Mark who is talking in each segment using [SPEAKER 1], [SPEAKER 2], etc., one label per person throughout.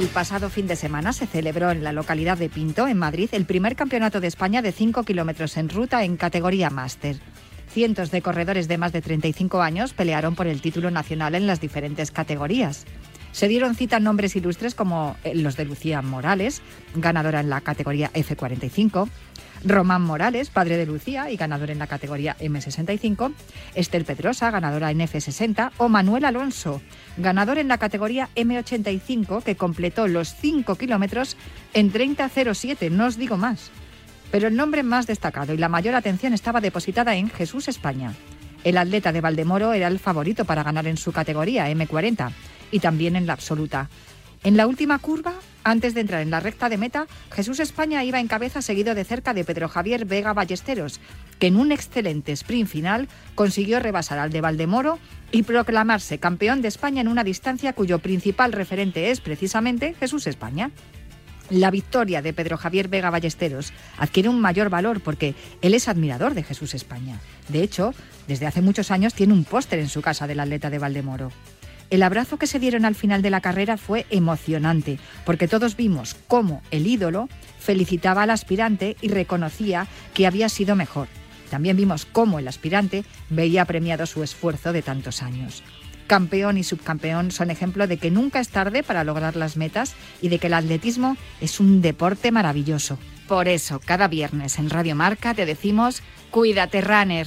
[SPEAKER 1] El pasado fin de semana se celebró en la localidad de Pinto, en Madrid, el primer campeonato de España de 5 kilómetros en ruta en categoría máster. Cientos de corredores de más de 35 años pelearon por el título nacional en las diferentes categorías. Se dieron cita nombres ilustres como eh, los de Lucía Morales, ganadora en la categoría F45, Román Morales, padre de Lucía y ganador en la categoría M65, Esther Pedrosa, ganadora en F60, o Manuel Alonso, ganador en la categoría M85, que completó los 5 kilómetros en 30.07, no os digo más. Pero el nombre más destacado y la mayor atención estaba depositada en Jesús España. El atleta de Valdemoro era el favorito para ganar en su categoría M40 y también en la absoluta. En la última curva, antes de entrar en la recta de meta, Jesús España iba en cabeza seguido de cerca de Pedro Javier Vega Ballesteros, que en un excelente sprint final consiguió rebasar al de Valdemoro y proclamarse campeón de España en una distancia cuyo principal referente es precisamente Jesús España. La victoria de Pedro Javier Vega Ballesteros adquiere un mayor valor porque él es admirador de Jesús España. De hecho, desde hace muchos años tiene un póster en su casa del atleta de Valdemoro. El abrazo que se dieron al final de la carrera fue emocionante, porque todos vimos cómo el ídolo felicitaba al aspirante y reconocía que había sido mejor. También vimos cómo el aspirante veía premiado su esfuerzo de tantos años. Campeón y subcampeón son ejemplo de que nunca es tarde para lograr las metas y de que el atletismo es un deporte maravilloso. Por eso, cada viernes en Radio Marca te decimos, cuídate, runner.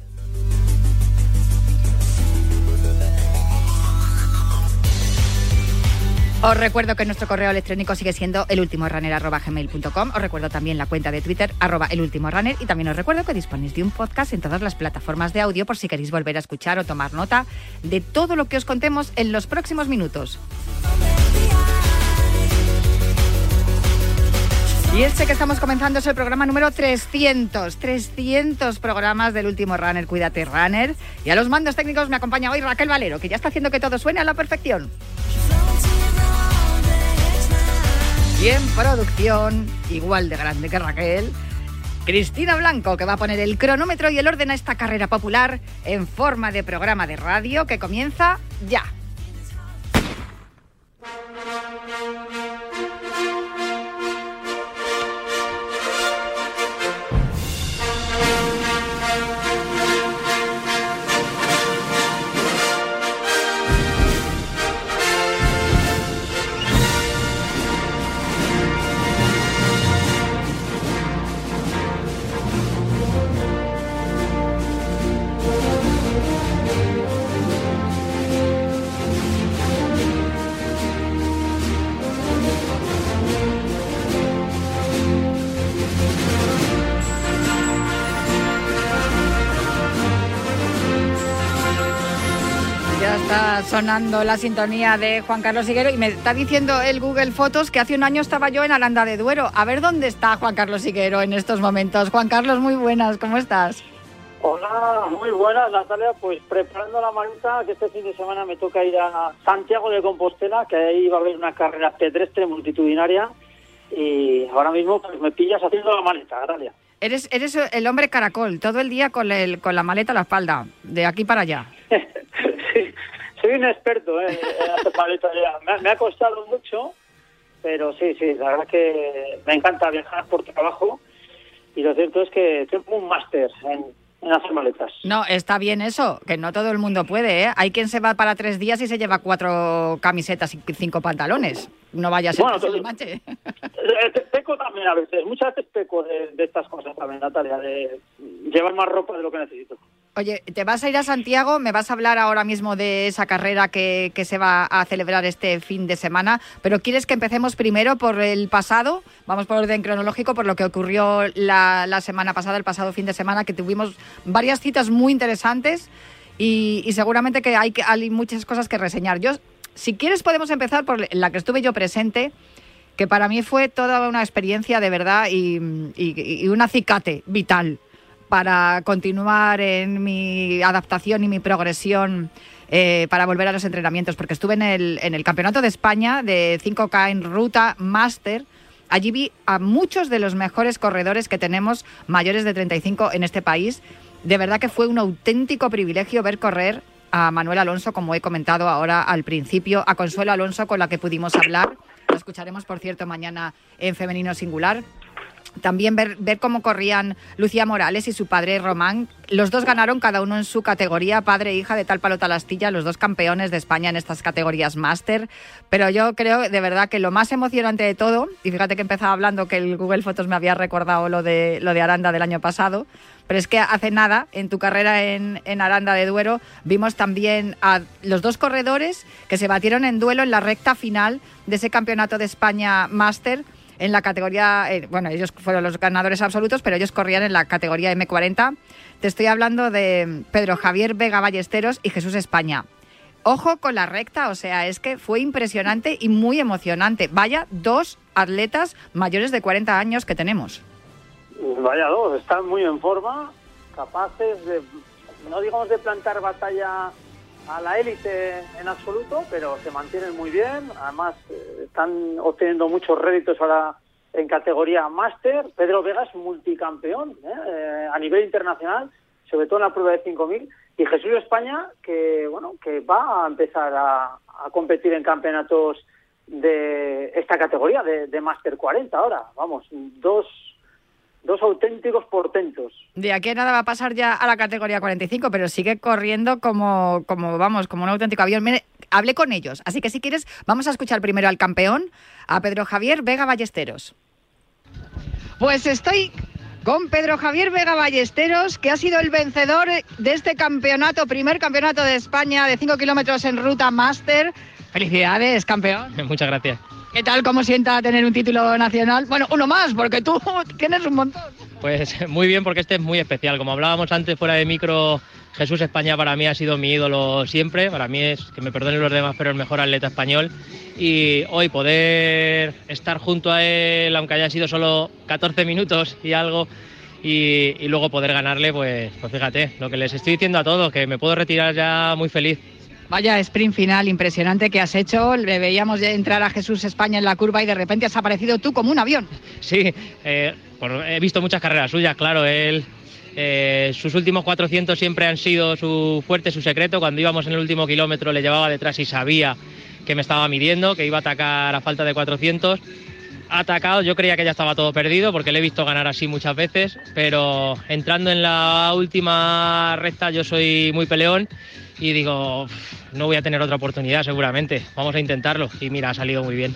[SPEAKER 1] Os recuerdo que nuestro correo electrónico sigue siendo elultimorunner.gmail.com. Os recuerdo también la cuenta de Twitter, arroba elultimorunner. Y también os recuerdo que disponéis de un podcast en todas las plataformas de audio por si queréis volver a escuchar o tomar nota de todo lo que os contemos en los próximos minutos. Y este que estamos comenzando es el programa número 300. 300 programas del último Runner, Cuídate Runner. Y a los mandos técnicos me acompaña hoy Raquel Valero, que ya está haciendo que todo suene a la perfección. Y en producción, igual de grande que Raquel, Cristina Blanco, que va a poner el cronómetro y el orden a esta carrera popular en forma de programa de radio que comienza ya. Está sonando la sintonía de Juan Carlos Higuero y me está diciendo el Google Fotos que hace un año estaba yo en Aranda de Duero. A ver dónde está Juan Carlos Higuero en estos momentos. Juan Carlos, muy buenas, ¿cómo estás?
[SPEAKER 2] Hola, muy buenas Natalia, pues preparando la maleta que este fin de semana me toca ir a Santiago de Compostela, que ahí va a haber una carrera pedestre multitudinaria y ahora mismo pues, me pillas haciendo la maleta, Natalia.
[SPEAKER 1] Eres, eres el hombre caracol, todo el día con, el, con la maleta a la espalda, de aquí para allá.
[SPEAKER 2] sí, soy un experto ¿eh? en hacer maletas ya. Me, me ha costado mucho, pero sí, sí, la verdad que me encanta viajar por trabajo y lo cierto es que tengo un máster en en hacer maletas.
[SPEAKER 1] No, está bien eso, que no todo el mundo puede, ¿eh? Hay quien se va para tres días y se lleva cuatro camisetas y cinco pantalones. No vaya a ser
[SPEAKER 2] Bueno,
[SPEAKER 1] que se manche.
[SPEAKER 2] Eh, Peco también a veces, muchas veces peco de, de estas cosas también, Natalia, de llevar más ropa de lo que necesito.
[SPEAKER 1] Oye, te vas a ir a Santiago, me vas a hablar ahora mismo de esa carrera que, que se va a celebrar este fin de semana, pero ¿quieres que empecemos primero por el pasado? Vamos por orden cronológico, por lo que ocurrió la, la semana pasada, el pasado fin de semana, que tuvimos varias citas muy interesantes y, y seguramente que hay, hay muchas cosas que reseñar. Yo, si quieres, podemos empezar por la que estuve yo presente, que para mí fue toda una experiencia de verdad y, y- y un acicate vital para continuar en mi adaptación y mi progresión eh, para volver a los entrenamientos, porque estuve en el, Campeonato de España de 5K en ruta Master. Allí vi a muchos de los mejores corredores que tenemos mayores de 35 en este país. De verdad que fue un auténtico privilegio ver correr a Manuel Alonso, como he comentado ahora al principio, a Consuelo Alonso, con la que pudimos hablar. Lo escucharemos, por cierto, mañana en Femenino Singular. También ver, ver cómo corrían Lucía Morales y su padre Román. Los dos ganaron cada uno en su categoría, padre e hija de tal palo tal astilla, los dos campeones de España en estas categorías máster. Pero yo creo de verdad que lo más emocionante de todo, y fíjate que empezaba hablando que el Google Fotos me había recordado lo de, lo de Aranda del año pasado, pero es que hace nada, en tu carrera en, en Aranda de Duero, vimos también a los dos corredores que se batieron en duelo en la recta final de ese campeonato de España máster en la categoría, eh, bueno, ellos fueron los ganadores absolutos, pero ellos corrían en la categoría M40. Te estoy hablando de Pedro Javier Vega Ballesteros y Jesús España. Ojo con la recta, o sea, es que fue impresionante y muy emocionante. Vaya, dos atletas mayores de 40 años que tenemos.
[SPEAKER 2] Vaya dos, están muy en forma, capaces de, no digamos de plantar batalla a la élite en absoluto, pero se mantienen muy bien. Además, eh, están obteniendo muchos réditos ahora en categoría máster. Pedro Vega es multicampeón ¿eh? Eh, a nivel internacional, sobre todo en la prueba de 5.000. Y Jesús España, que bueno, que va a empezar a, a competir en campeonatos de esta categoría, de, de máster 40 ahora. Vamos, dos dos auténticos portentos.
[SPEAKER 1] De aquí a nada va a pasar ya a la categoría 45, pero sigue corriendo como, como vamos, como un auténtico avión. Mire, hablé con ellos, así que si quieres, vamos a escuchar primero al campeón, a Pedro Javier Vega Ballesteros. Pues estoy con Pedro Javier Vega Ballesteros, que ha sido el vencedor de este campeonato, primer campeonato de España de 5 kilómetros en ruta máster. Felicidades, campeón.
[SPEAKER 3] Muchas gracias.
[SPEAKER 1] ¿Qué tal? ¿Cómo sienta tener un título nacional? Bueno, uno más, porque tú tienes un montón.
[SPEAKER 3] Pues muy bien, porque este es muy especial. Como hablábamos antes fuera de micro, Jesús España para mí ha sido mi ídolo siempre. Para mí es, que me perdonen los demás, pero el mejor atleta español. Y hoy poder estar junto a él, aunque haya sido solo 14 minutos y algo, y, luego poder ganarle, pues, pues fíjate, lo que les estoy diciendo a todos, que me puedo retirar ya muy feliz.
[SPEAKER 1] Vaya sprint final impresionante que has hecho. Le veíamos ya entrar a Jesús España en la curva y de repente has aparecido tú como un avión.
[SPEAKER 3] Sí, eh, he visto muchas carreras suyas, claro. Eh, sus últimos 400 siempre han sido su fuerte, su secreto. Cuando íbamos en el último kilómetro le llevaba detrás y sabía que me estaba midiendo, que iba a atacar a falta de 400. Ha atacado, yo creía que ya estaba todo perdido porque le he visto ganar así muchas veces, pero entrando en la última recta yo soy muy peleón y digo, "Uf, no voy a tener otra oportunidad seguramente, vamos a intentarlo y mira, ha salido muy bien.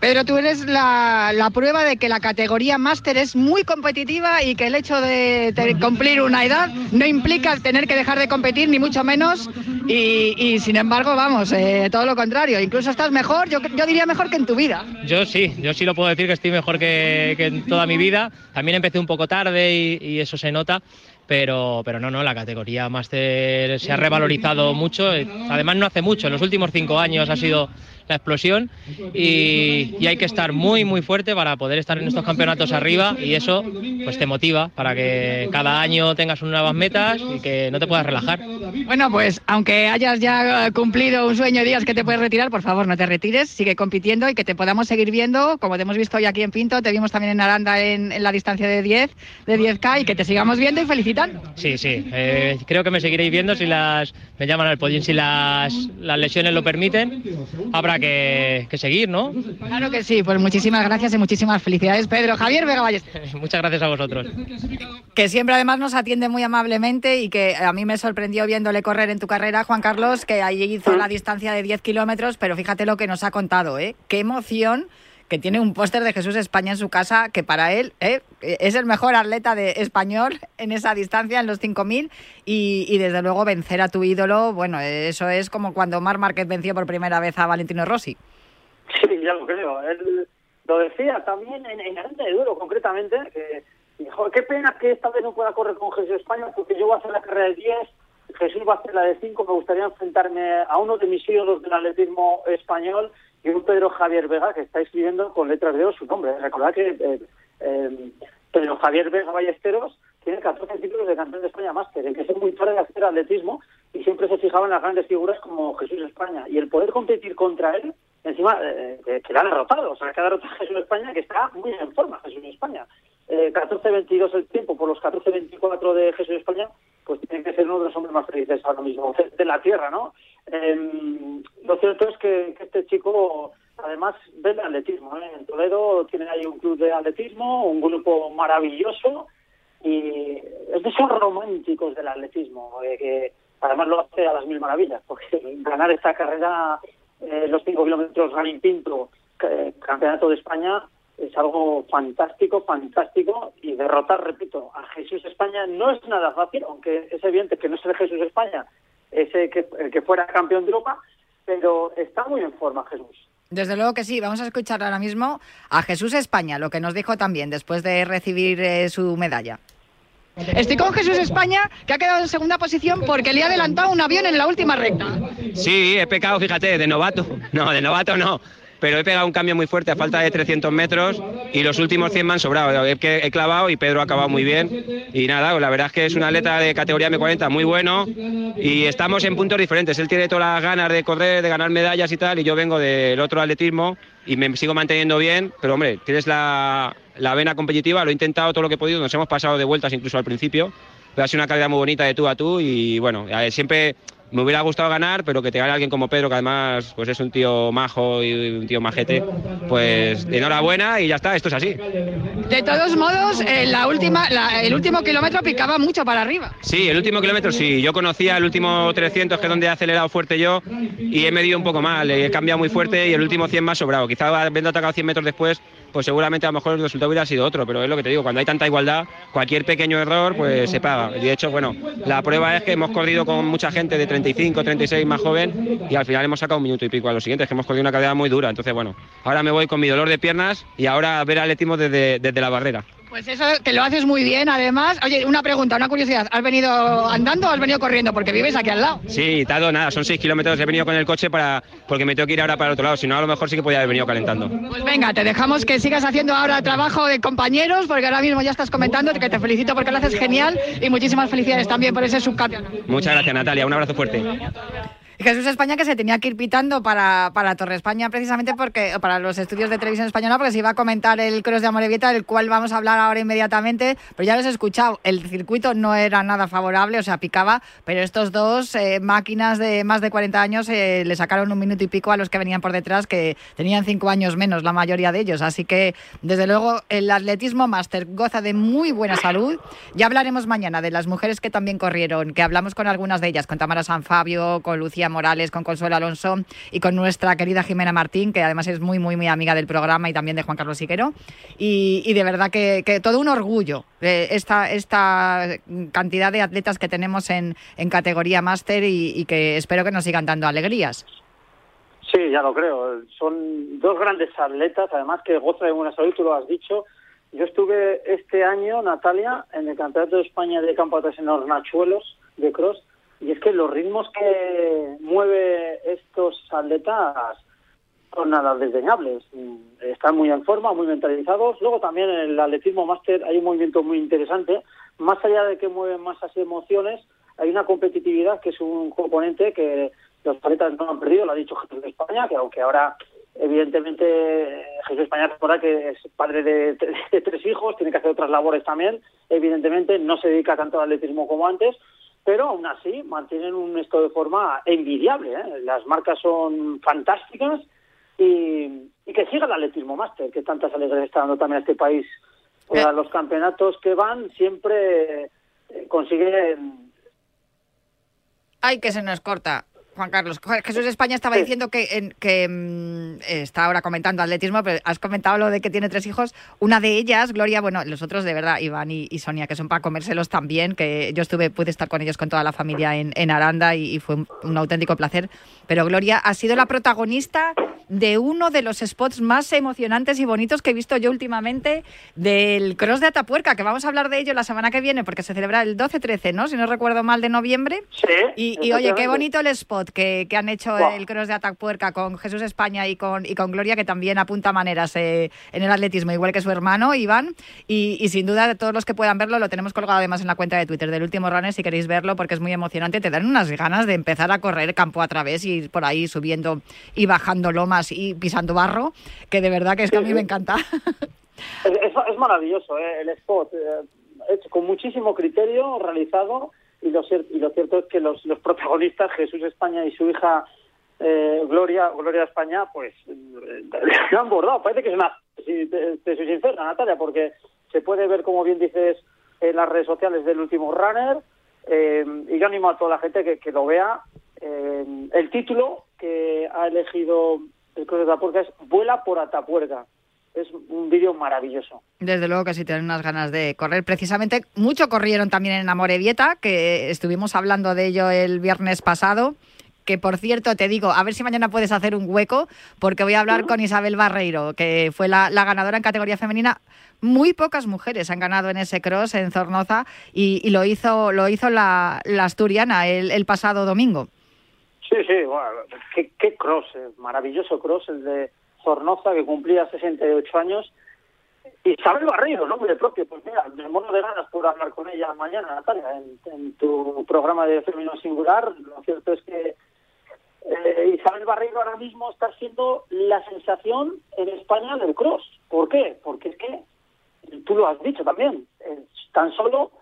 [SPEAKER 1] Pedro, tú eres la, la prueba de que la categoría máster es muy competitiva y que el hecho de cumplir una edad no implica tener que dejar de competir, ni mucho menos. Y, y, sin embargo, vamos, eh, todo lo contrario. Incluso estás mejor, yo, yo diría mejor que en tu vida.
[SPEAKER 3] Yo sí, yo sí lo puedo decir que estoy mejor que, que en toda mi vida. También empecé un poco tarde y, y eso se nota, pero, pero no, no, la categoría máster se ha revalorizado mucho. Además no hace mucho, en los últimos cinco años ha sido la explosión y, y hay que estar muy, muy fuerte para poder estar en estos campeonatos arriba y eso pues te motiva para que cada año tengas unas nuevas metas y que no te puedas relajar.
[SPEAKER 1] Bueno, pues aunque hayas ya cumplido un sueño y digas que te puedes retirar, por favor no te retires, sigue compitiendo y que te podamos seguir viendo, como te hemos visto hoy aquí en Pinto, te vimos también en Aranda en, la distancia de 10, de 10K y que te sigamos viendo y felicitando.
[SPEAKER 3] Sí, sí, eh, creo que me seguiréis viendo si las me llaman al si las, las lesiones lo permiten, habrá que, seguir, ¿no?
[SPEAKER 1] Claro que sí, pues muchísimas gracias y muchísimas felicidades, Pedro. Javier Vega Ballesteros.
[SPEAKER 3] Muchas gracias a vosotros.
[SPEAKER 1] Que siempre además nos atiende muy amablemente y que a mí me sorprendió viéndole correr en tu carrera, Juan Carlos, que allí hizo la distancia de 10 kilómetros, pero fíjate lo que nos ha contado, ¿eh? Qué emoción que tiene un póster de Jesús España en su casa, que para él ¿eh? es el mejor atleta de español en esa distancia, en los 5.000, y, y desde luego vencer a tu ídolo, bueno, eso es como cuando Mar Márquez venció por primera vez a Valentino Rossi.
[SPEAKER 2] Sí, ya lo creo. Él lo decía también en, en de Duro, concretamente, que dijo, qué pena que esta vez no pueda correr con Jesús España, porque yo voy a hacer la carrera de 10, Jesús va a hacer la de 5, me gustaría enfrentarme a uno de mis ídolos del atletismo español y un Pedro Javier Vega que está escribiendo con letras de O su nombre. Recordad que eh, eh, Pedro Javier Vega Ballesteros tiene 14 títulos de campeón de España máster, que es muy tarde de hacer atletismo y siempre se fijaba en las grandes figuras como Jesús España. Y el poder competir contra él, encima, eh, que le han derrotado, o sea, que ha derrotado a Jesús España, que está muy en forma Jesús España. Eh, 14-22 el tiempo por los 14-24 de Jesús España, pues tiene que ser uno de los hombres más felices ahora mismo de la tierra, ¿no? Eh, lo cierto es que, este chico además ve el atletismo. ¿eh? En Toledo tiene ahí un club de atletismo, un grupo maravilloso y es de esos románticos del atletismo, eh, que además lo hace a las mil maravillas, porque ganar esta carrera, eh, los cinco kilómetros Garín Pinto, campeonato de España, es algo fantástico, fantástico, y derrotar, repito, a Jesús España no es nada fácil, aunque es evidente que no es el Jesús España, ese que, el que fuera campeón de Europa, pero está muy en forma Jesús.
[SPEAKER 1] Desde luego que sí, vamos a escuchar ahora mismo a Jesús España, lo que nos dijo también después de recibir eh, su medalla. Estoy con Jesús España, que ha quedado en segunda posición porque le ha adelantado un avión en la última recta.
[SPEAKER 4] Sí, he pecado, fíjate, de novato. No, de novato no pero he pegado un cambio muy fuerte a falta de 300 metros y los últimos 100 me han sobrado. He, he clavado y Pedro ha acabado muy bien. Y nada, la verdad es que es un atleta de categoría M40 muy bueno y estamos en puntos diferentes. Él tiene todas las ganas de correr, de ganar medallas y tal, y yo vengo del otro atletismo y me sigo manteniendo bien, pero hombre, tienes la, la vena competitiva, lo he intentado todo lo que he podido, nos hemos pasado de vueltas incluso al principio, pero ha sido una carrera muy bonita de tú a tú y bueno, siempre me hubiera gustado ganar, pero que te gane alguien como Pedro, que además pues es un tío majo y un tío majete, pues enhorabuena y ya está, esto es así.
[SPEAKER 1] De todos modos, eh, la última, el último kilómetro picaba mucho para arriba.
[SPEAKER 4] Sí, el último kilómetro sí. Yo conocía el último 300, que es donde he acelerado fuerte yo, y he medido un poco mal. He cambiado muy fuerte y el último 100 más sobrado. Quizá habiendo atacado 100 metros después, pues seguramente a lo mejor el resultado hubiera sido otro, pero es lo que te digo, cuando hay tanta igualdad, cualquier pequeño error pues se paga. Y de hecho, bueno, la prueba es que hemos corrido con mucha gente de 35, 36 más joven y al final hemos sacado un minuto y pico a los siguientes, que hemos corrido una carrera muy dura. Entonces, bueno, ahora me voy con mi dolor de piernas y ahora a ver atletismo desde, desde la barrera.
[SPEAKER 1] Pues eso que lo haces muy bien, además. Oye, una pregunta, una curiosidad. ¿Has venido andando o has venido corriendo? Porque vives aquí al lado.
[SPEAKER 4] Sí, dado nada, son seis kilómetros. He venido con el coche para porque me tengo que ir ahora para el otro lado. Si no, a lo mejor sí que podía haber venido calentando.
[SPEAKER 1] Pues venga, te dejamos que sigas haciendo ahora trabajo de compañeros, porque ahora mismo ya estás comentando que te felicito porque lo haces genial y muchísimas felicidades también por ese subcampeonato.
[SPEAKER 4] Muchas gracias, Natalia. Un abrazo fuerte.
[SPEAKER 1] Jesús España que se tenía que ir pitando para, para Torre España precisamente porque para los estudios de televisión española porque se iba a comentar el Cross de Amorebieta del cual vamos a hablar ahora inmediatamente pero ya los he escuchado. El circuito no era nada favorable o sea picaba pero estos dos eh, máquinas de más de 40 años eh, le sacaron un minuto y pico a los que venían por detrás que tenían cinco años menos la mayoría de ellos. Así que desde luego el atletismo máster goza de muy buena salud. Ya hablaremos mañana de las mujeres que también corrieron que hablamos con algunas de ellas con Tamara San Fabio con Lucía Morales, con Consuelo Alonso y con nuestra querida Jimena Martín, que además es muy, muy, muy amiga del programa y también de Juan Carlos Siquero. Y, de verdad que, todo un orgullo eh, esta, esta cantidad de atletas que tenemos en, categoría máster y, que espero que nos sigan dando alegrías.
[SPEAKER 2] Sí, ya lo creo. Son dos grandes atletas, además que gozan de buena salud, tú lo has dicho. Yo estuve este año, Natalia, en el Campeonato de España de Campo en Hornachuelos de cross y es que los ritmos que mueve estos atletas son nada desdeñables. Están muy en forma, muy mentalizados. Luego también en el atletismo máster hay un movimiento muy interesante. Más allá de que mueven masas y emociones, hay una competitividad que es un componente que los atletas no han perdido, lo ha dicho Jesús España, que aunque ahora evidentemente Jesús España recuerda que es padre de, de, tres hijos, tiene que hacer otras labores también, evidentemente no se dedica tanto al atletismo como antes, pero aún así mantienen un estado de forma envidiable. ¿eh? Las marcas son fantásticas y, y que siga el atletismo máster, que tantas alegrías está dando también a este país. A los campeonatos que van siempre eh, consiguen...
[SPEAKER 1] Ay, que se nos corta. Juan Carlos, Jesús España estaba diciendo que, que mm, está ahora comentando atletismo, pero has comentado lo de que tiene tres hijos. Una de ellas, Gloria, bueno, los otros de verdad, Iván y, Sonia, que son para comérselos también, que yo estuve, pude estar con ellos con toda la familia en, en Aranda y, fue un, auténtico placer. Pero Gloria ha sido la protagonista de uno de los spots más emocionantes y bonitos que he visto yo últimamente del Cross de Atapuerca, que vamos a hablar de ello la semana que viene, porque se celebra el 12-13, ¿no? Si no recuerdo mal, de noviembre.
[SPEAKER 2] Sí.
[SPEAKER 1] Y, y oye, qué bonito el spot que, han hecho el Cross de Atapuerca con Jesús España y con, y con Gloria, que también apunta maneras eh, en el atletismo, igual que su hermano, Iván. Y, sin duda, todos los que puedan verlo, lo tenemos colgado además en la cuenta de Twitter del último runner, si queréis verlo, porque es muy emocionante. Te dan unas ganas de empezar a correr campo a través y ir por ahí subiendo y bajando y pisando barro, que de verdad que es que a mí me encanta.
[SPEAKER 2] Es, maravilloso ¿eh? el spot, eh, hecho con muchísimo criterio, realizado y lo, y lo cierto es que los, los protagonistas, Jesús España y su hija eh, Gloria, Gloria España, pues eh, han bordado. Parece que es una, si te, soy sincera, Natalia, porque se puede ver, como bien dices, en las redes sociales del último runner, eh, y yo animo a toda la gente que, que lo vea. Eh, el título que ha elegido el Cruz de Atapuerca es Vuela por Atapuerca es un vídeo maravilloso.
[SPEAKER 1] Desde luego que sí tienen unas ganas de correr. Precisamente, mucho corrieron también en Amorebieta, que estuvimos hablando de ello el viernes pasado. Que por cierto, te digo, a ver si mañana puedes hacer un hueco, porque voy a hablar con Isabel Barreiro, que fue la, ganadora en categoría femenina. Muy pocas mujeres han ganado en ese cross en Zornoza y, lo hizo, lo hizo la, asturiana el, pasado domingo.
[SPEAKER 2] Sí, sí, bueno, qué, qué cross, maravilloso cross el de Zornoza, que cumplía 68 años, Isabel Barreiro, nombre propio, pues mira, me mono de ganas por hablar con ella mañana, Natalia, en, tu programa de Femenino Singular. Lo cierto es que eh, Isabel Barreiro ahora mismo está siendo la sensación en España del cross. ¿Por qué? Porque es que, tú lo has dicho también, tan solo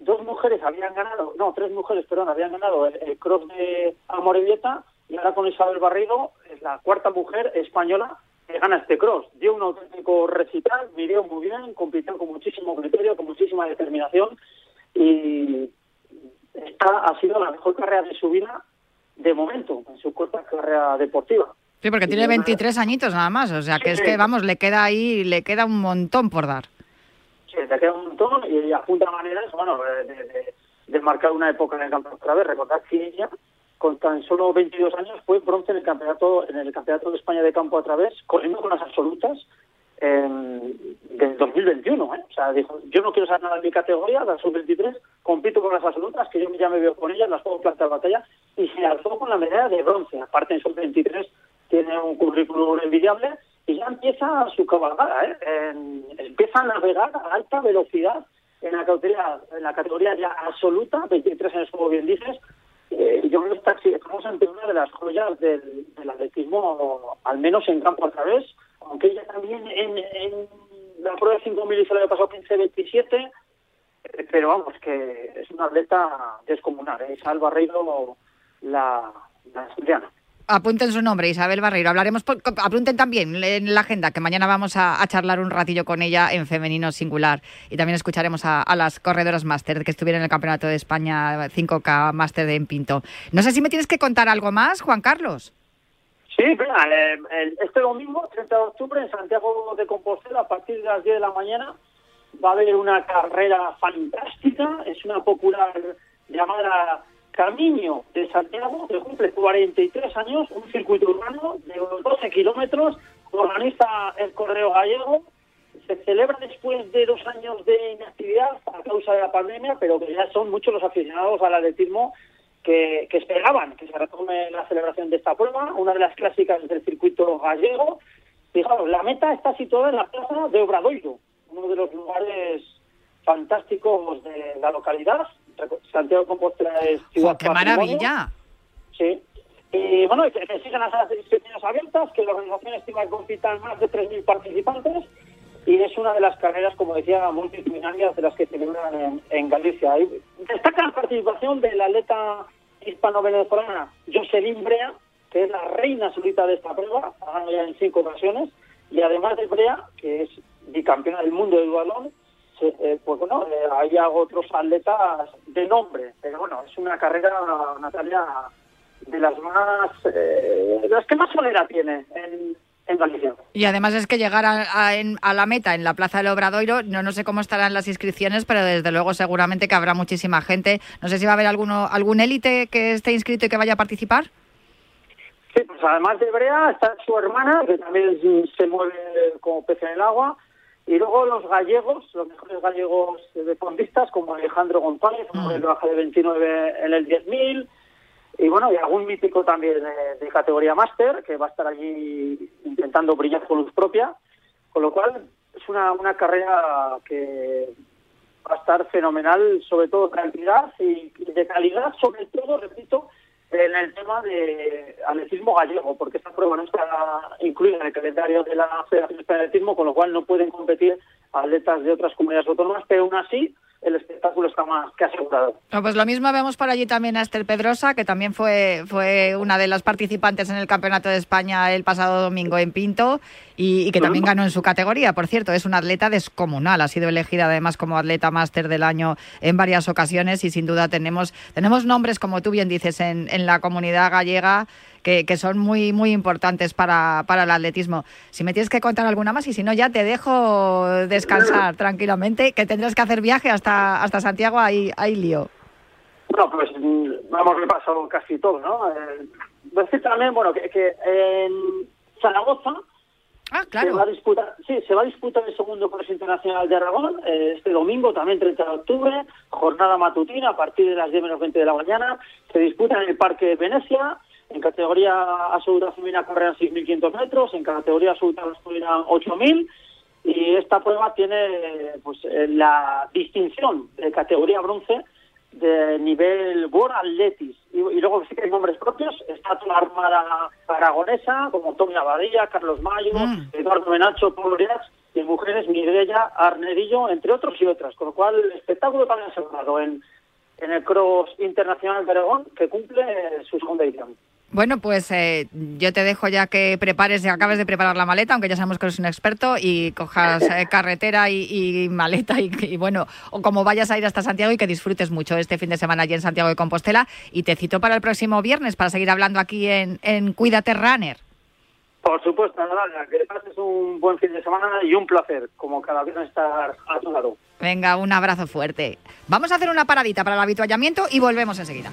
[SPEAKER 2] dos mujeres habían ganado, no, tres mujeres, perdón, habían ganado el, cross de Amorebieta y ahora con Isabel Barreiro es la cuarta mujer española que gana este cross. Dio un auténtico recital, midió muy bien, compitió con muchísimo criterio, con muchísima determinación y esta ha sido la mejor carrera de su vida de momento, en su corta carrera deportiva.
[SPEAKER 1] Sí, porque tiene 23 añitos nada más, o sea que es que, vamos, le queda ahí, le queda un montón por dar.
[SPEAKER 2] Le queda un montón y apunta maneras, bueno, de, de, marcar una época en el campo otra vez. Recordad que ella con tan solo 22 años fue bronce en el campeonato en el campeonato de España de campo a través corriendo con las absolutas eh, del 2021 ¿eh? o sea dijo yo no quiero saber nada en mi categoría la sub 23 compito con las absolutas que yo ya me veo con ellas las puedo plantar batalla y se alzó con la medalla de bronce aparte en sub 23 tiene un currículum envidiable y ya empieza su cabalgada ¿eh? empieza a navegar a alta velocidad en la categoría en la categoría ya absoluta 23 años como bien dices eh, yo creo que estamos ante una de las joyas del, atletismo, al menos en campo a través, aunque ella también en, la prueba de 5.000 hizo el año pasado 15-27, eh, pero vamos, que es una atleta descomunal, es ¿eh? Alba Barreiro, la, la estudiana.
[SPEAKER 1] Apunten su nombre, Isabel Barreiro. Hablaremos, apunten también en la agenda que mañana vamos a, charlar un ratillo con ella en femenino singular. Y también escucharemos a, las corredoras máster que estuvieron en el Campeonato de España 5K máster de Empinto. No sé si me tienes que contar algo más, Juan Carlos.
[SPEAKER 2] Sí, eh, este domingo, 30 de octubre, en Santiago de Compostela, a partir de las 10 de la mañana, va a haber una carrera fantástica. Es una popular llamada Camino de Santiago, que cumple 43 años, un circuito urbano de 12 kilómetros, organiza el Correo Gallego, se celebra después de dos años de inactividad a causa de la pandemia, pero que ya son muchos los aficionados al atletismo que, esperaban que se retome la celebración de esta prueba, una de las clásicas del circuito gallego. Fijaros, la meta está situada en la plaza de Obradoiro, uno de los lugares fantásticos de la localidad. Santiago Compostela es ciudad
[SPEAKER 1] ¡Qué
[SPEAKER 2] patrimonio.
[SPEAKER 1] maravilla!
[SPEAKER 2] Sí. Y bueno, que, que sigan las inscripciones abiertas, que la organización estima que compitan más de 3.000 participantes y es una de las carreras, como decía, multitudinarias de las que celebran en, en Galicia. Y destaca la participación de la atleta hispano-venezolana Jocelyn Brea, que es la reina absoluta de esta prueba, ha ganado ya en cinco ocasiones, y además de Brea, que es bicampeona del mundo de dualón, se- eh, pues bueno, eh, hay otros atletas de nombre, pero bueno, es una carrera, Natalia, de las más, eh, de las que más solera tiene en, en Galicia.
[SPEAKER 1] Y además es que llegar a, a- en- a la meta en la Plaza del Obradoiro, no, no sé cómo estarán las inscripciones, pero desde luego seguramente que habrá muchísima gente. No sé si va a haber alguno, algún élite que esté inscrito y que vaya a participar.
[SPEAKER 2] Sí, pues además de Brea está su hermana, que también se mueve como pez en el agua, y luego los gallegos, los mejores gallegos de fondistas, como Alejandro González,
[SPEAKER 1] Mm.
[SPEAKER 2] que baja de 29 en el 10.000, y bueno, y algún mítico también de, de categoría máster, que va a estar allí intentando brillar con luz propia, con lo cual es una, una carrera que va a estar fenomenal, sobre todo cantidad y y de calidad, sobre todo, repito, en el tema de atletismo gallego, porque esta prueba no está incluida en el calendario de la Federación de Atletismo, con lo cual no pueden competir atletas de otras comunidades autónomas, pero aún así el espectáculo está más que asegurado.
[SPEAKER 1] No, pues lo mismo vemos por allí también a Esther Pedrosa, que también fue, fue una de las participantes en el Campeonato de España el pasado domingo en Pinto y, y que también ganó en su categoría. Por cierto, es una atleta descomunal. Ha sido elegida además como atleta máster del año en varias ocasiones y sin duda tenemos, tenemos nombres, como tú bien dices, en, en la comunidad gallega que, que son muy, muy importantes para, para el atletismo. Si me tienes que contar alguna más y si no, ya te dejo descansar tranquilamente, que tendrás que hacer viaje hasta, hasta Santiago, hay, hay lío.
[SPEAKER 2] Bueno, pues mm, hemos repasado casi todo, ¿no? Eh, decir también, bueno, que, que en Zaragoza
[SPEAKER 1] Ah,
[SPEAKER 2] se va a
[SPEAKER 1] claro.
[SPEAKER 2] disputar, sí, se va a disputar el segundo Congreso Internacional de Aragón eh, este domingo, también 30 de octubre, jornada matutina a partir de las 10 menos 20 de la mañana. Se disputa en el Parque de Venecia. En categoría absoluta femenina correrán 6.500 metros, en categoría absoluta masculina 8.000. Y esta prueba tiene pues eh, la distinción de categoría bronce de nivel World Athletics. Y, y luego sí que hay nombres propios. Está toda la armada aragonesa, como Tommy Abadía, Carlos Mayo,
[SPEAKER 1] Mm.
[SPEAKER 2] Eduardo Menacho, Pablo Riach, y mujeres Mireya Arnedillo, entre otros y otras. Con lo cual, el espectáculo también asegurado en, en el Cross Internacional de Aragón, que cumple su segunda edición.
[SPEAKER 1] Bueno, pues eh, yo te dejo ya que prepares, que acabes de preparar la maleta, aunque ya sabemos que eres un experto, y cojas eh, carretera y, y maleta y, y bueno, o como vayas a ir hasta Santiago y que disfrutes mucho este fin de semana allí en Santiago de Compostela. Y te cito para el próximo viernes para seguir hablando aquí en, en Cuídate Runner.
[SPEAKER 2] Por supuesto, Natalia, que pases un buen fin de semana y un placer, como cada viernes estar a tu lado.
[SPEAKER 1] Venga, un abrazo fuerte. Vamos a hacer una paradita para el habituallamiento y volvemos enseguida.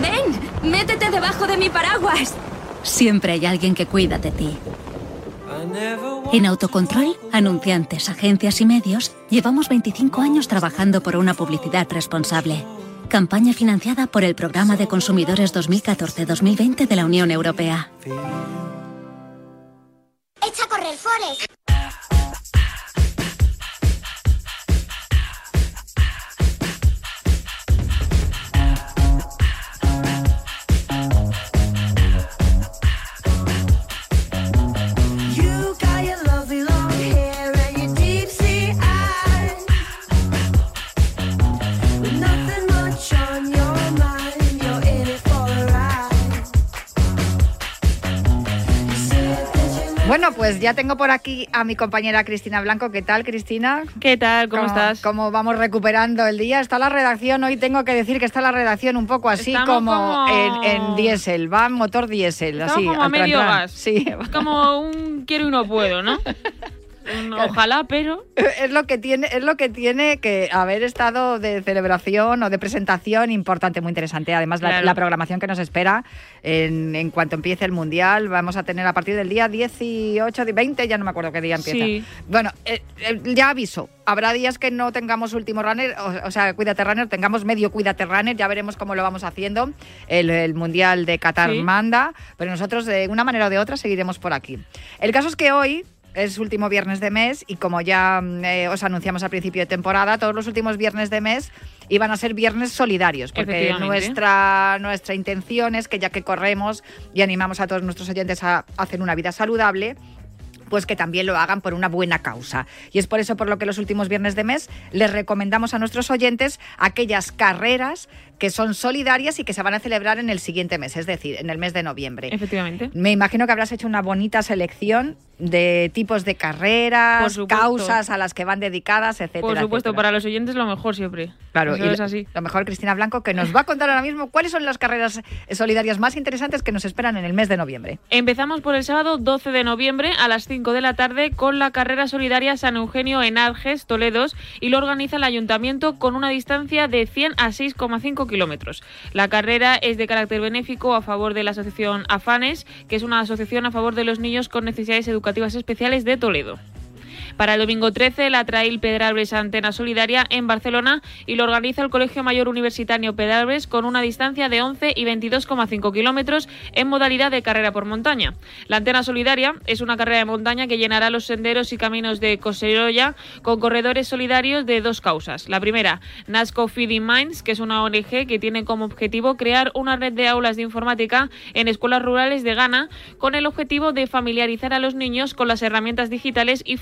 [SPEAKER 5] ¡Ven! ¡Métete debajo de mi paraguas! Siempre hay alguien que cuida de ti. En Autocontrol, anunciantes, agencias y medios, llevamos 25 años trabajando por una publicidad responsable. Campaña financiada por el Programa de Consumidores 2014-2020 de la Unión Europea.
[SPEAKER 6] Echa a correr, Forest.
[SPEAKER 1] Ya tengo por aquí a mi compañera Cristina Blanco. ¿Qué tal, Cristina?
[SPEAKER 7] ¿Qué tal? ¿Cómo estás?
[SPEAKER 1] ¿Cómo vamos recuperando el día? Está la redacción, hoy tengo que decir que está la redacción un poco así
[SPEAKER 7] Estamos
[SPEAKER 1] como,
[SPEAKER 7] como-
[SPEAKER 1] En, en diésel, va motor diésel.
[SPEAKER 7] Estamos
[SPEAKER 1] así,
[SPEAKER 7] como a medio gas.
[SPEAKER 1] Sí,
[SPEAKER 7] Es como un quiero y no puedo, ¿no? Ojalá, pero...
[SPEAKER 1] es lo que tiene, es lo que tiene que haber estado de celebración o de presentación importante, muy interesante. Además, la,
[SPEAKER 7] Claro.
[SPEAKER 1] la programación que nos espera en, en cuanto empiece el mundial, vamos a tener a partir del día 18, de 20, ya no me acuerdo qué día empieza.
[SPEAKER 7] Sí.
[SPEAKER 1] Bueno, eh, eh, ya aviso. Habrá días que no tengamos último runner, o, o sea, cuídate runner, tengamos medio cuídate runner, ya veremos cómo lo vamos haciendo. El, el mundial de Qatar
[SPEAKER 7] Sí.
[SPEAKER 1] manda, pero nosotros de una manera o de otra seguiremos por aquí. El caso es que hoy es último viernes de mes y como ya mm, eh, os anunciamos al principio de temporada, todos los últimos viernes de mes iban a ser viernes solidarios, porque nuestra, nuestra intención es que ya que corremos y animamos a todos nuestros oyentes a hacer una vida saludable, pues que también lo hagan por una buena causa. Y es por eso por lo que los últimos viernes de mes les recomendamos a nuestros oyentes aquellas carreras que son solidarias y que se van a celebrar en el siguiente mes, es decir, en el mes de noviembre.
[SPEAKER 7] Efectivamente.
[SPEAKER 1] Me imagino que habrás hecho una bonita selección de tipos de carreras, causas a las que van dedicadas, etcétera.
[SPEAKER 7] Por supuesto,
[SPEAKER 1] etcétera.
[SPEAKER 7] para los oyentes lo mejor siempre.
[SPEAKER 1] Claro,
[SPEAKER 7] Eso
[SPEAKER 1] y
[SPEAKER 7] es así.
[SPEAKER 1] Lo mejor, Cristina Blanco, que nos va a contar ahora mismo cuáles son las carreras solidarias más interesantes que nos esperan en el mes de noviembre.
[SPEAKER 7] Empezamos por el sábado 12 de noviembre a las 5 de la tarde con la carrera solidaria San Eugenio en Arges, Toledos, y lo organiza el ayuntamiento con una distancia de 100 a 6,5 kilómetros. La carrera es de carácter benéfico a favor de la asociación AFANES, que es una asociación a favor de los niños con necesidades educativas especiales de Toledo. Para el domingo 13, la Trail Pedralbes Antena Solidaria en Barcelona y lo organiza el Colegio Mayor Universitario Pedralbes con una distancia de 11 y 22,5 kilómetros en modalidad de carrera por montaña. La Antena Solidaria es una carrera de montaña que llenará los senderos y caminos de Coseroya con corredores solidarios de dos causas. La primera, Nasco Feeding Minds, que es una ONG que tiene como objetivo crear una red de aulas de informática en escuelas rurales de Ghana con el objetivo de familiarizar a los niños con las herramientas digitales y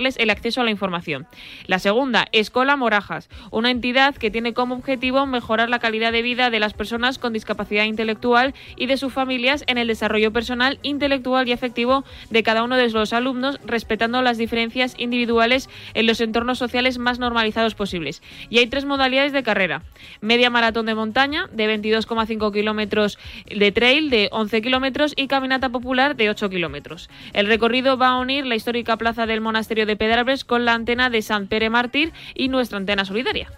[SPEAKER 7] el acceso a la información. La segunda, Escola Morajas, una entidad que tiene como objetivo mejorar la calidad de vida de las personas con discapacidad intelectual y de sus familias en el desarrollo personal, intelectual y afectivo de cada uno de los alumnos, respetando las diferencias individuales en los entornos sociales más normalizados posibles. Y hay tres modalidades de carrera. Media maratón de montaña de 22,5 kilómetros de trail de 11 kilómetros y caminata popular de 8 kilómetros. El recorrido va a unir la histórica plaza del monasterio de Pedralbes con la antena de San Pere Mártir y nuestra antena solidaria.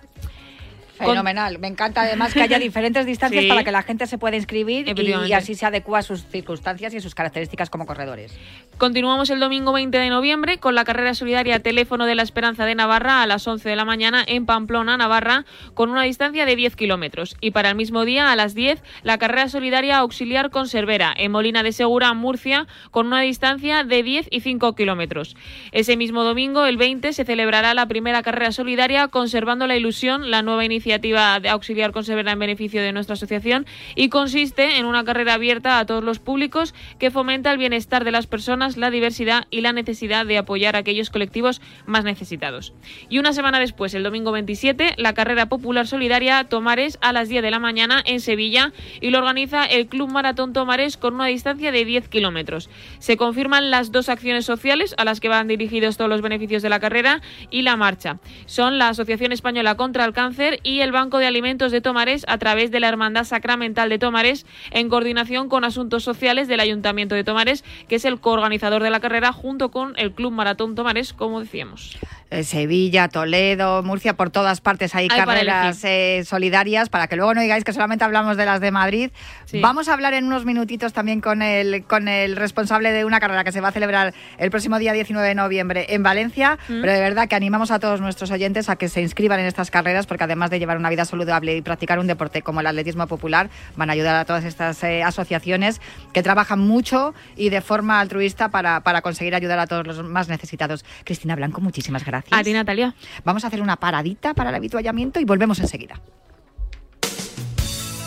[SPEAKER 7] Con-
[SPEAKER 1] Fenomenal. Me encanta además que haya diferentes distancias
[SPEAKER 7] Sí.
[SPEAKER 1] para que la gente se pueda inscribir y, así se adecua a sus circunstancias y a sus características como corredores.
[SPEAKER 7] Continuamos el domingo 20 de noviembre con la carrera solidaria Teléfono de la Esperanza de Navarra a las 11 de la mañana en Pamplona, Navarra, con una distancia de 10 kilómetros. Y para el mismo día, a las 10, la carrera solidaria Auxiliar Conservera en Molina de Segura, Murcia, con una distancia de 10 y 5 kilómetros. Ese mismo domingo, el 20, se celebrará la primera carrera solidaria Conservando la Ilusión, la nueva iniciativa de Auxiliar Conservera en beneficio de nuestra asociación, y consiste en una carrera abierta a todos los públicos que fomenta el bienestar de las personas, la diversidad y la necesidad de apoyar a aquellos colectivos más necesitados. Y una semana después, el domingo 27, la carrera popular solidaria Tomares a las 10 de la mañana en Sevilla y lo organiza el Club Maratón Tomares con una distancia de 10 kilómetros. Se confirman las dos acciones sociales a las que van dirigidos todos los beneficios de la carrera y la marcha. Son la Asociación Española contra el Cáncer y el Banco de Alimentos de Tomares a través de la Hermandad Sacramental de Tomares en coordinación con Asuntos Sociales del Ayuntamiento de Tomares, que es el coorganizador de la carrera junto con el Club Maratón Tomares, como decíamos.
[SPEAKER 1] Eh, Sevilla, Toledo, Murcia, por todas partes hay,
[SPEAKER 7] Hay para
[SPEAKER 1] carreras eh, solidarias para que luego no digáis que solamente hablamos de las de Madrid.
[SPEAKER 7] Sí.
[SPEAKER 1] Vamos a hablar en unos minutitos también con el, con el responsable de una carrera que se va a celebrar el próximo día 19 de noviembre en Valencia,
[SPEAKER 7] Mm.
[SPEAKER 1] pero de verdad que animamos a todos nuestros oyentes a que se inscriban en estas carreras porque además de llevar una vida saludable y practicar un deporte como el atletismo popular, van a ayudar a todas estas eh, asociaciones que trabajan mucho y de forma altruista para, para conseguir ayudar a todos los más necesitados. Cristina Blanco, muchísimas gracias.
[SPEAKER 7] A ti, Natalia.
[SPEAKER 1] Vamos a hacer una paradita para el habituallamiento y volvemos enseguida.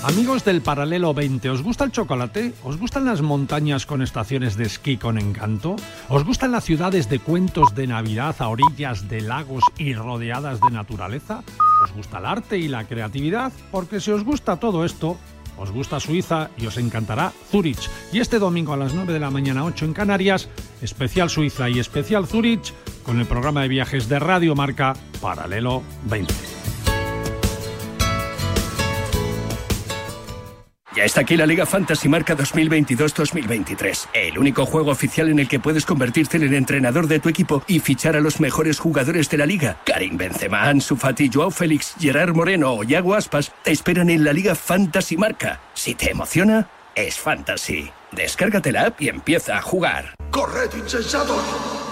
[SPEAKER 8] Amigos del Paralelo 20, ¿os gusta el chocolate? ¿Os gustan las montañas con estaciones de esquí con encanto? ¿Os gustan las ciudades de cuentos de Navidad a orillas de lagos y rodeadas de naturaleza? ¿Os gusta el arte y la creatividad? Porque si os gusta todo esto, os gusta Suiza y os encantará Zurich. Y este domingo a las 9 de la mañana, 8 en Canarias, especial Suiza y especial Zurich con el programa de viajes de Radio Marca Paralelo 20.
[SPEAKER 9] Ya está aquí la Liga Fantasy Marca 2022-2023. El único juego oficial en el que puedes convertirte en el entrenador de tu equipo y fichar a los mejores jugadores de la liga. Karim Benzema, Ansu Fati, Joao Félix, Gerard Moreno o Yago Aspas te esperan en la Liga Fantasy Marca. Si te emociona, es Fantasy. Descárgate la app y empieza a jugar.
[SPEAKER 10] Corred, insensatos.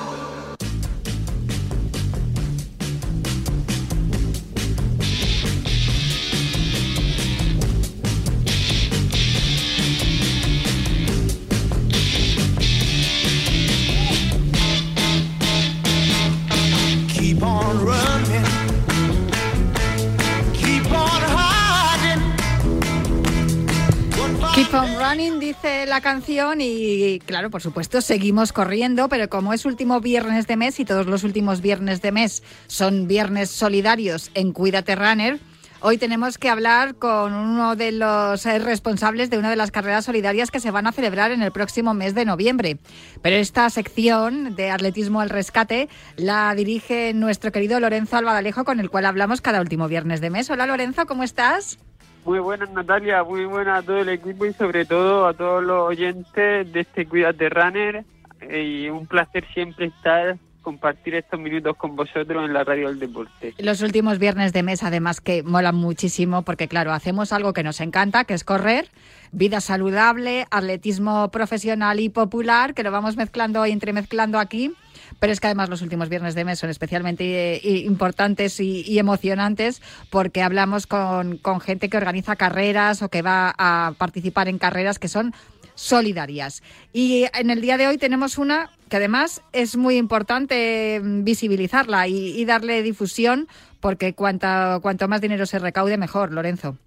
[SPEAKER 1] La canción, y claro, por supuesto, seguimos corriendo, pero como es último viernes de mes y todos los últimos viernes de mes son viernes solidarios en Cuídate Runner, hoy tenemos que hablar con uno de los eh, responsables de una de las carreras solidarias que se van a celebrar en el próximo mes de noviembre. Pero esta sección de Atletismo al Rescate la dirige nuestro querido Lorenzo Albadalejo, con el cual hablamos cada último viernes de mes. Hola Lorenzo, ¿cómo estás?
[SPEAKER 11] Muy buenas Natalia, muy buenas a todo el equipo y sobre todo a todos los oyentes de este Cuídate Runner Eh, y un placer siempre estar compartir estos minutos con vosotros en la radio del deporte.
[SPEAKER 1] Los últimos viernes de mes, además, que molan muchísimo, porque claro, hacemos algo que nos encanta, que es correr, vida saludable, atletismo profesional y popular, que lo vamos mezclando y entremezclando aquí. Pero es que además los últimos viernes de mes son especialmente eh, importantes y, emocionantes porque hablamos con, con gente que organiza carreras o que va a participar en carreras que son solidarias. Y en el día de hoy tenemos una que además es muy importante mm, visibilizarla y, y darle difusión porque cuanta, cuanto más dinero se recaude, mejor, Lorenzo.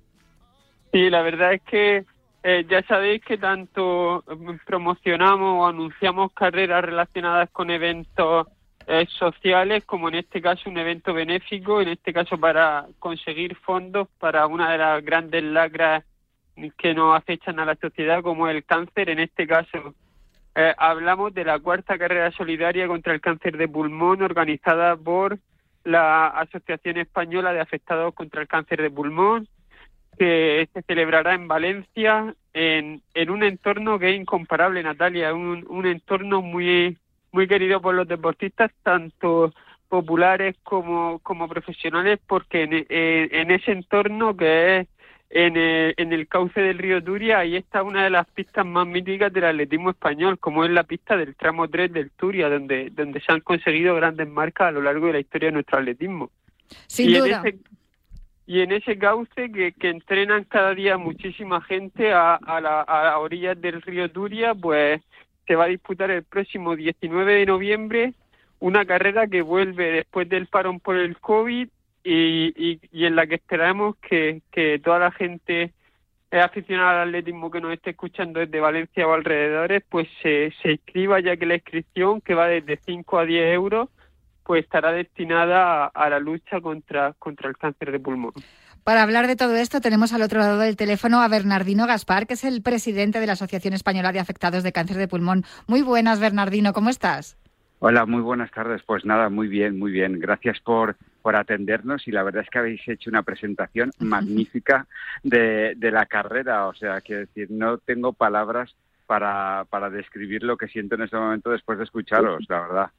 [SPEAKER 11] Sí, la verdad es que eh, ya sabéis que tanto mm, promocionamos o anunciamos carreras relacionadas con eventos eh, sociales, como en este caso un evento benéfico, en este caso para conseguir fondos para una de las grandes lacras que nos acechan a la sociedad, como el cáncer. En este caso, eh, hablamos de la cuarta carrera solidaria contra el cáncer de pulmón organizada por la Asociación Española de Afectados contra el Cáncer de Pulmón, que se celebrará en Valencia en, en un entorno que es incomparable, Natalia, un, un entorno muy, muy querido por los deportistas, tanto populares como, como profesionales, porque en, en, en ese entorno que es en el, en el cauce del río Turia, ahí está una de las pistas más míticas del atletismo español, como es la pista del tramo 3 del Turia, donde, donde se han conseguido grandes marcas a lo largo de la historia de nuestro atletismo.
[SPEAKER 1] Sin
[SPEAKER 11] y
[SPEAKER 1] duda.
[SPEAKER 11] En ese, y en ese cauce que, que entrenan cada día muchísima gente a, a, la, orillas del río Turia, pues se va a disputar el próximo 19 de noviembre una carrera que vuelve después del parón por el COVID y, y, en la que esperamos que, toda la gente aficionada al atletismo que nos esté escuchando desde Valencia o alrededores, pues se, se inscriba ya que la inscripción, que va desde 5 a 10 euros, pues estará destinada a, a la lucha contra, contra el cáncer de pulmón.
[SPEAKER 1] Para hablar de todo esto tenemos al otro lado del teléfono a Bernardino Gaspar, que es el presidente de la Asociación Española de Afectados de Cáncer de Pulmón. Muy buenas, Bernardino, ¿cómo estás?
[SPEAKER 12] Hola, muy buenas tardes. Pues nada, muy bien, muy bien. Gracias por, por atendernos y la verdad es que habéis hecho una presentación magnífica de, de la carrera. O sea, quiero decir, no tengo palabras para, para describir lo que siento en este momento después de escucharos, la verdad.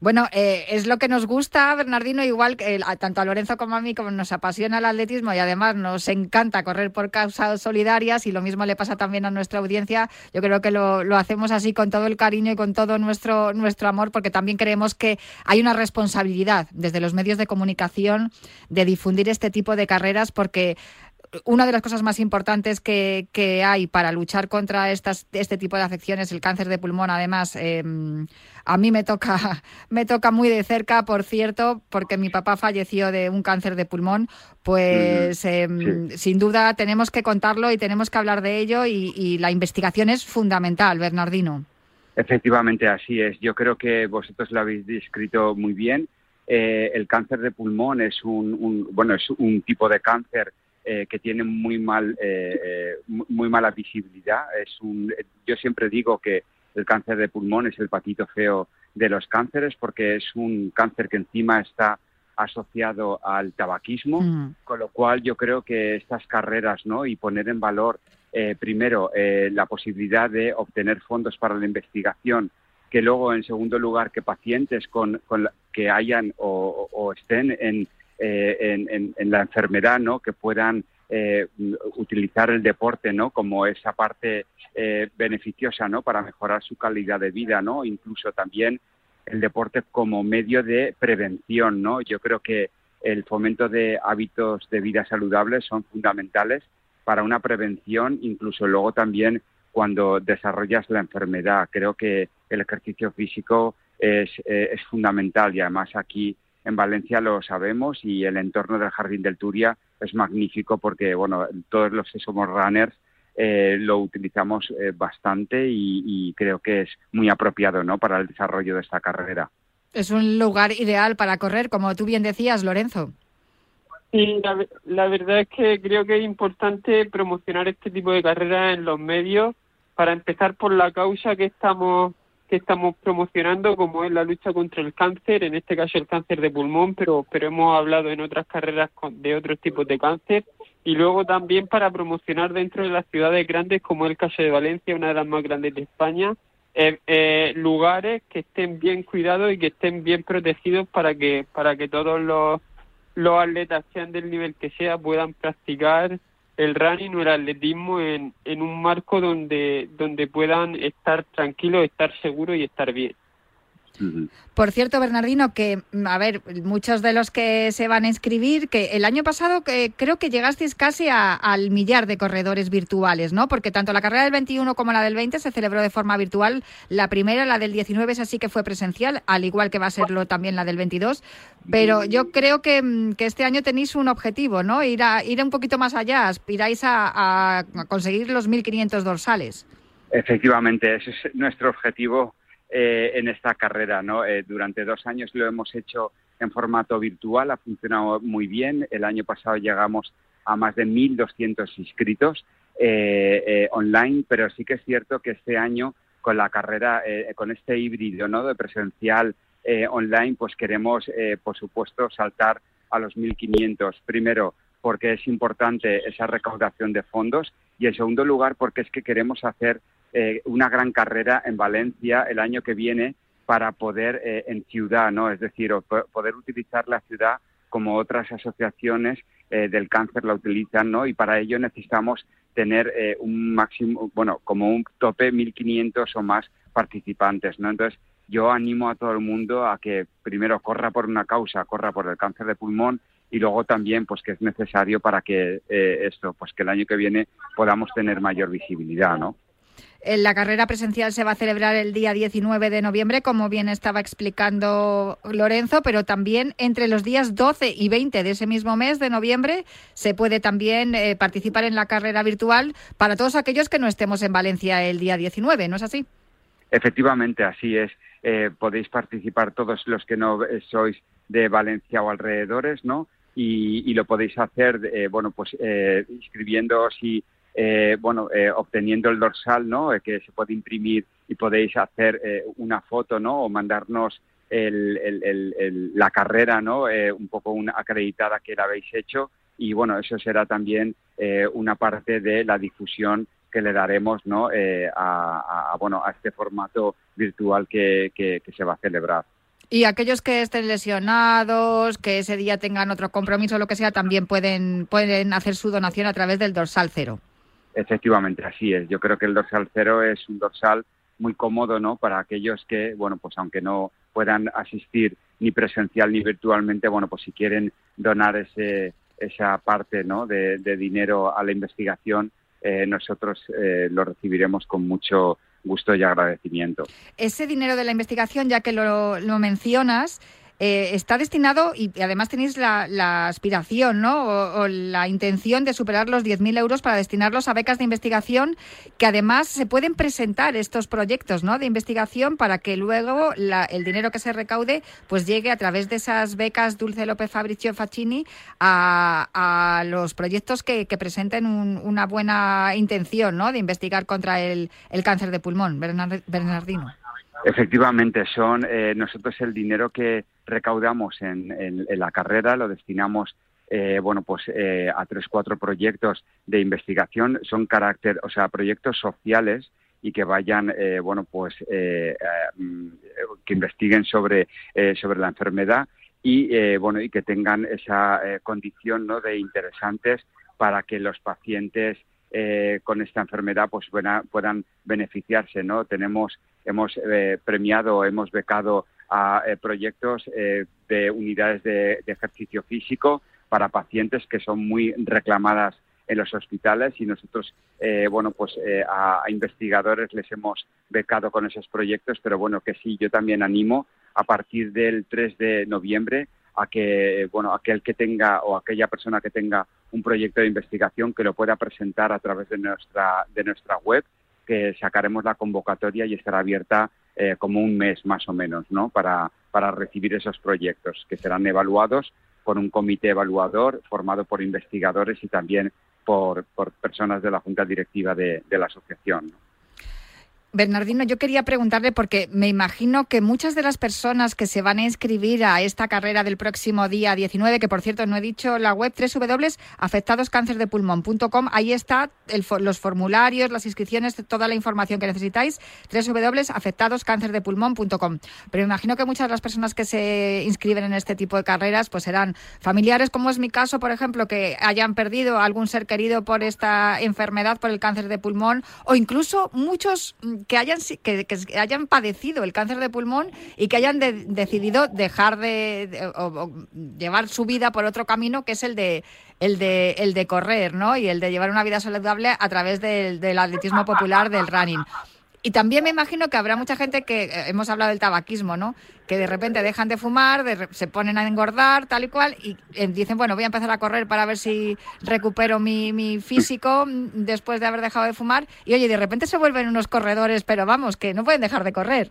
[SPEAKER 1] Bueno, eh, es lo que nos gusta, Bernardino, igual que tanto a Lorenzo como a mí, como nos apasiona el atletismo y además nos encanta correr por causas solidarias y lo mismo le pasa también a nuestra audiencia. Yo creo que lo, lo hacemos así con todo el cariño y con todo nuestro, nuestro amor porque también creemos que hay una responsabilidad desde los medios de comunicación de difundir este tipo de carreras porque una de las cosas más importantes que, que hay para luchar contra estas, este tipo de afecciones, el cáncer de pulmón, además, eh, a mí me toca, me toca muy de cerca, por cierto, porque mi papá falleció de un cáncer de pulmón, pues eh, sin duda tenemos que contarlo y tenemos que hablar de ello y, y la investigación es fundamental, Bernardino.
[SPEAKER 12] Efectivamente, así es. Yo creo que vosotros lo habéis descrito muy bien. Eh, el cáncer de pulmón es un, un- bueno, es un tipo de cáncer eh, que tienen muy mal eh, eh, mu- muy mala visibilidad. Es un, yo siempre digo que el cáncer de pulmón es el patito feo de los cánceres porque es un cáncer que encima está asociado al tabaquismo,
[SPEAKER 1] Mm.
[SPEAKER 12] con lo cual yo creo que estas carreras, ¿no? Y poner en valor eh, primero eh, la posibilidad de obtener fondos para la investigación, que luego en segundo lugar que pacientes con, con la- que hayan o- o estén en, eh, en, en- la enfermedad, ¿no? Que puedan eh, utilizar el deporte, ¿no? Como esa parte eh, beneficiosa, ¿no? Para mejorar su calidad de vida, ¿no? Incluso también el deporte como medio de prevención, ¿no? Yo creo que el fomento de hábitos de vida saludables son fundamentales para una prevención, incluso luego también cuando desarrollas la enfermedad. Creo que el ejercicio físico es, eh, es fundamental y además aquí en Valencia lo sabemos y el entorno del Jardín del Turia es magnífico porque, bueno, todos los que somos runners eh, lo utilizamos eh, bastante y, y creo que es muy apropiado, ¿no?, para el desarrollo de esta carrera.
[SPEAKER 1] Es un lugar ideal para correr, como tú bien decías, Lorenzo.
[SPEAKER 11] Sí, la, la verdad es que creo que es importante promocionar este tipo de carreras en los medios para empezar por la causa que estamos que estamos promocionando como es la lucha contra el cáncer, en este caso el cáncer de pulmón, pero pero hemos hablado en otras carreras de otros tipos de cáncer. Y luego también para promocionar dentro de las ciudades grandes como es el caso de Valencia, una de las más grandes de España, eh, eh, lugares que estén bien cuidados y que estén bien protegidos para que para que todos los los atletas, sean del nivel que sea, puedan practicar el running o el atletismo en, en un marco donde, donde puedan estar tranquilos, estar seguros y estar bien.
[SPEAKER 1] Por cierto, Bernardino, que, mm, a ver, muchos de los que se van a inscribir, que el año pasado que, creo que llegasteis casi a- al millar de corredores virtuales, ¿no? Porque tanto la carrera del 21 como la del 20 se celebró de forma virtual. La primera, la del 19, es así que fue presencial, al igual que va a serlo también la del 22. Pero yo creo que, mm, que este año tenéis un objetivo, ¿no? Ir, a, ir un poquito más allá, aspiráis a conseguir los 1.500 dorsales.
[SPEAKER 12] Efectivamente, ese es nuestro objetivo eh, en esta carrera. ¿no? Eh, durante dos años lo hemos hecho en formato virtual, ha funcionado muy bien. El año pasado llegamos a más de 1.200 inscritos eh, eh, online, pero sí que es cierto que este año con la carrera, eh, con este híbrido ¿no? de presencial eh, online, pues queremos, por supuesto, saltar a los 1.500. Primero, porque es importante esa recaudación de fondos y en segundo lugar, porque es que queremos hacer eh, una gran carrera en Valencia el año que viene para poder eh, en ciudad, ¿no? Es decir, poder utilizar la ciudad como otras asociaciones eh, del cáncer la utilizan, ¿no? Y para ello necesitamos tener eh, un máximo, bueno, como un tope 1.500 o más participantes, ¿no? Entonces, yo animo a todo el mundo a que primero corra por una causa, corra por el cáncer de pulmón y luego también, pues, que es necesario para que eh, esto, pues, que el año que viene podamos tener mayor visibilidad, ¿no?
[SPEAKER 1] La carrera presencial se va a celebrar el día 19 de noviembre, como bien estaba explicando Lorenzo, pero también entre los días 12 y 20 de ese mismo mes de noviembre se puede también eh, participar en la carrera virtual para todos aquellos que no estemos en Valencia el día 19, ¿no es así?
[SPEAKER 12] Efectivamente, así es. Eh, podéis participar todos los que no eh, sois de Valencia o alrededores, ¿no? Y, y lo podéis hacer, eh, bueno, pues inscribiéndoos y, eh, bueno, eh, obteniendo el dorsal, ¿no? Eh, que se puede imprimir y podéis hacer eh, una foto, ¿no? O mandarnos el- el- el- la carrera, ¿no? Eh, un poco una acreditada que la habéis hecho y, bueno, eso será también una parte de la difusión que le daremos, ¿no? A, a- bueno, a este formato virtual que, que- que se va a celebrar.
[SPEAKER 1] Y aquellos que estén lesionados, que ese día tengan otro compromiso lo que sea, también pueden, pueden hacer su donación a través del dorsal cero.
[SPEAKER 12] Efectivamente, así es. Yo creo que el dorsal cero es un dorsal muy cómodo, ¿no? Para aquellos que, bueno, pues aunque no puedan asistir ni presencial ni virtualmente, bueno, pues si quieren donar ese, esa parte, ¿no? De, dinero a la investigación, eh, nosotros eh, lo recibiremos con mucho gusto y agradecimiento.
[SPEAKER 1] Ese dinero de la investigación, ya que lo, lo mencionas, eh, está destinado, y además tenéis la, la aspiración ¿no? o, la intención de superar los 10.000 euros para destinarlos a becas de investigación, que además se pueden presentar estos proyectos ¿no? de investigación para que luego la- el dinero que se recaude pues llegue a través de esas becas Dulce López Fabricio Facchini a, los proyectos que, que presenten un- una buena intención ¿no? de investigar contra el, cáncer de pulmón. Bernard- Bernardino.
[SPEAKER 12] Efectivamente, son eh, nosotros el dinero que recaudamos en, en- la carrera lo destinamos, eh, bueno, pues eh, a tres cuatro proyectos de investigación, son carácter, o sea, proyectos sociales y que vayan, eh, bueno, pues eh, eh, mm, que investiguen sobre eh, sobre la enfermedad y bueno y que tengan esa condición, ¿no? De interesantes para que los pacientes con esta enfermedad pues buena- puedan beneficiarse no tenemos hemos eh, premiado hemos becado a eh, proyectos eh, de unidades de, ejercicio físico para pacientes que son muy reclamadas en los hospitales y nosotros eh, bueno pues eh, a, a investigadores les hemos becado con esos proyectos pero bueno que sí yo también animo a partir del 3 de noviembre a que bueno aquel que tenga o aquella persona que tenga un proyecto de investigación que lo pueda presentar a través de nuestra de nuestra web que sacaremos la convocatoria y estará abierta eh, como un mes más o menos no para para recibir esos proyectos que serán evaluados por un comité evaluador formado por investigadores y también por, por personas de la junta directiva de, la asociación ¿no?
[SPEAKER 1] Bernardino, yo quería preguntarle porque me imagino que muchas de las personas que se van a inscribir a esta carrera del próximo día 19, que por cierto no he dicho la web www.afectadoscancerdepulmón.com, ahí está el los formularios, las inscripciones, toda la información que necesitáis, www.afectadoscancerdepulmón.com. Pero me imagino que muchas de las personas que se inscriben en este tipo de carreras pues serán familiares, como es mi caso, por ejemplo, que hayan perdido algún ser querido por esta enfermedad, por el cáncer de pulmón, o incluso muchos mm, que hayan, que, que hayan padecido el cáncer de pulmón y que hayan de- decidido dejar de, o llevar su vida por otro camino, que es el de el de el de correr, ¿no? Y el de llevar una vida saludable a través del, del atletismo popular, del running. Y también me imagino que habrá mucha gente que, eh, hemos hablado del tabaquismo, ¿no? Que de repente dejan de fumar, de se ponen a engordar, tal y cual, y eh, dicen, bueno, voy a empezar a correr para ver si recupero mi, mi físico después de haber dejado de fumar. Y oye, de repente se vuelven unos corredores, pero vamos, que no pueden dejar de correr.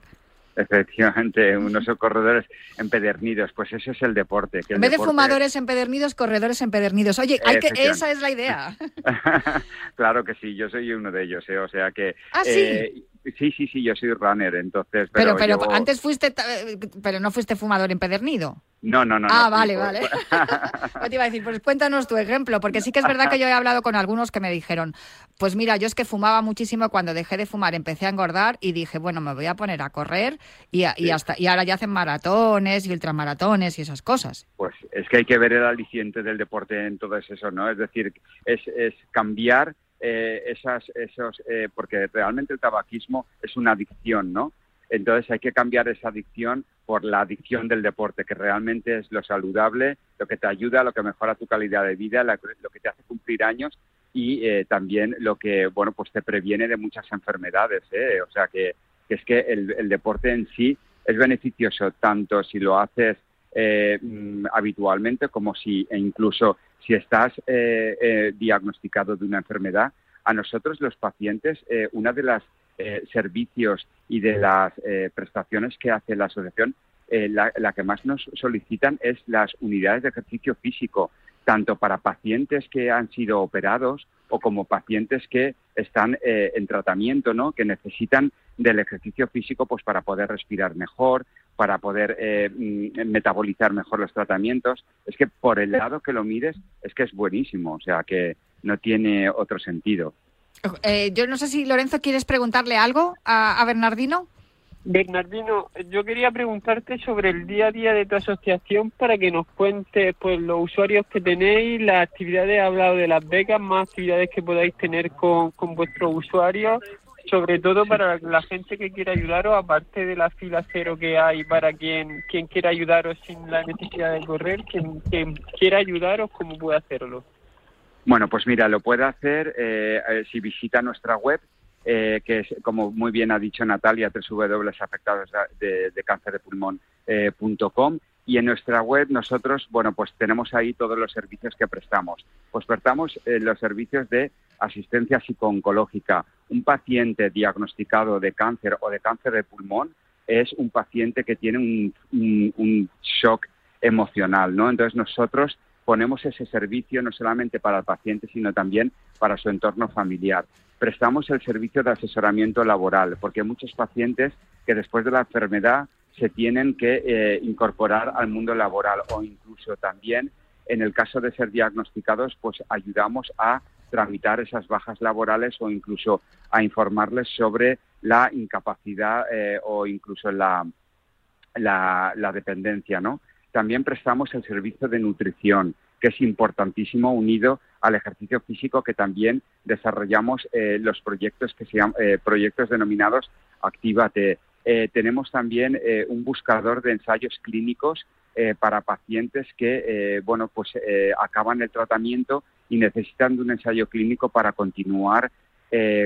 [SPEAKER 12] efectivamente unos corredores empedernidos pues eso es el deporte que
[SPEAKER 1] En vez de fumadores empedernidos, corredores empedernidos. Oye, hay que, esa es la idea.
[SPEAKER 12] claro que sí, yo soy uno de ellos, ¿eh? o sea que...
[SPEAKER 1] Ah, ¿sí?
[SPEAKER 12] eh, sí, sí, sí, yo soy runner, entonces...
[SPEAKER 1] Pero,
[SPEAKER 12] Pero,
[SPEAKER 1] pero,
[SPEAKER 12] llevo-
[SPEAKER 1] antes fuiste, eh, pero no fuiste fumador empedernido.
[SPEAKER 12] No, no, no.
[SPEAKER 1] ah,
[SPEAKER 12] no,
[SPEAKER 1] vale,
[SPEAKER 12] por-
[SPEAKER 1] vale. Yo te iba a decir, pues cuéntanos tu ejemplo, porque sí que es verdad que yo he hablado con algunos que me dijeron, pues mira, yo es que fumaba muchísimo, cuando dejé de fumar empecé a engordar y dije, bueno, me voy a poner a correr y, a- y hasta y ahora ya hacen maratones y ultramaratones y esas cosas.
[SPEAKER 12] Pues es que hay que ver el aliciente del deporte en todo eso, ¿no? Es decir, es, es cambiar eh, esas, esos, eh, porque realmente el tabaquismo es una adicción, ¿no? Entonces hay que cambiar esa adicción por la adicción del deporte, que realmente es lo saludable, lo que te ayuda, lo que mejora tu calidad de vida, lo que te hace cumplir años y eh, también lo que, bueno, pues te previene de muchas enfermedades, ¿eh? O sea que, que es que el, el deporte en sí es beneficioso tanto si lo haces eh, mm, habitualmente como si e incluso si estás eh, eh, diagnosticado de una enfermedad. A nosotros los pacientes, eh, una de las eh, servicios y de las eh, prestaciones que hace la asociación, la, que más nos solicitan es las unidades de ejercicio físico, tanto para pacientes que han sido operados o como pacientes que están en tratamiento, ¿no? que necesitan del ejercicio físico pues para poder respirar mejor, para poder eh, mm, metabolizar mejor los tratamientos. Es que por el lado que lo mires es que es buenísimo, o sea que no tiene otro sentido.
[SPEAKER 1] Eh, yo no sé si Lorenzo quieres preguntarle algo a, a Bernardino.
[SPEAKER 11] Bernardino, yo quería preguntarte sobre el día a día de tu asociación para que nos cuentes pues los usuarios que tenéis, las actividades, he hablado de las becas, más actividades que podáis tener con, con vuestros usuarios, sobre todo para la gente que quiera ayudaros, aparte de la fila cero que hay para quien, quien quiera ayudaros sin la necesidad de correr, quien, quien quiera ayudaros, ¿cómo puede hacerlo?
[SPEAKER 12] Bueno, pues mira, lo puede hacer eh, eh, si visita nuestra web, eh, que es, como muy bien ha dicho Natalia, www.afectados de, de cáncer de pulmón eh, punto com, Y en nuestra web nosotros, bueno, pues tenemos ahí todos los servicios que prestamos. Pues prestamos eh, los servicios de asistencia psicooncológica. Un paciente diagnosticado de cáncer o de cáncer de pulmón es un paciente que tiene un, un- shock emocional, ¿no? Entonces nosotros ponemos ese servicio no solamente para el paciente, sino también para su entorno familiar. Prestamos el servicio de asesoramiento laboral, porque muchos pacientes que después de la enfermedad se tienen que eh, incorporar al mundo laboral o incluso también en el caso de ser diagnosticados, pues ayudamos a tramitar esas bajas laborales o incluso a informarles sobre la incapacidad eh, o incluso la, la, la dependencia, ¿no? También prestamos el servicio de nutrición, que es importantísimo, unido al ejercicio físico, que también desarrollamos eh, los proyectos que se llaman eh, proyectos denominados Actívate. Eh, tenemos también eh, un buscador de ensayos clínicos eh, para pacientes que, bueno, pues acaban el tratamiento y necesitan de un ensayo clínico para continuar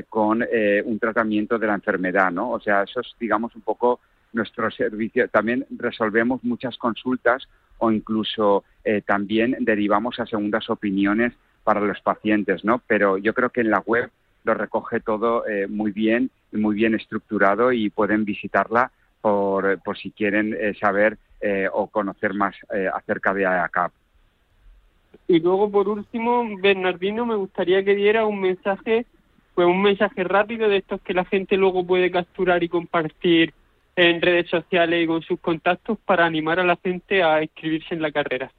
[SPEAKER 12] con un tratamiento de la enfermedad, ¿no? O sea, eso es, digamos, un poco nuestro servicio. También resolvemos muchas consultas o incluso también derivamos a segundas opiniones para los pacientes, ¿no? Pero yo creo que en la web lo recoge todo muy bien muy bien estructurado y pueden visitarla por, por si quieren eh, saber eh, o conocer más eh, acerca de ACAP.
[SPEAKER 11] Y luego, por último, Bernardino, me gustaría que diera un mensaje, pues un mensaje rápido de estos que la gente luego puede capturar y compartir en redes sociales y con sus contactos para animar a la gente a inscribirse en la carrera.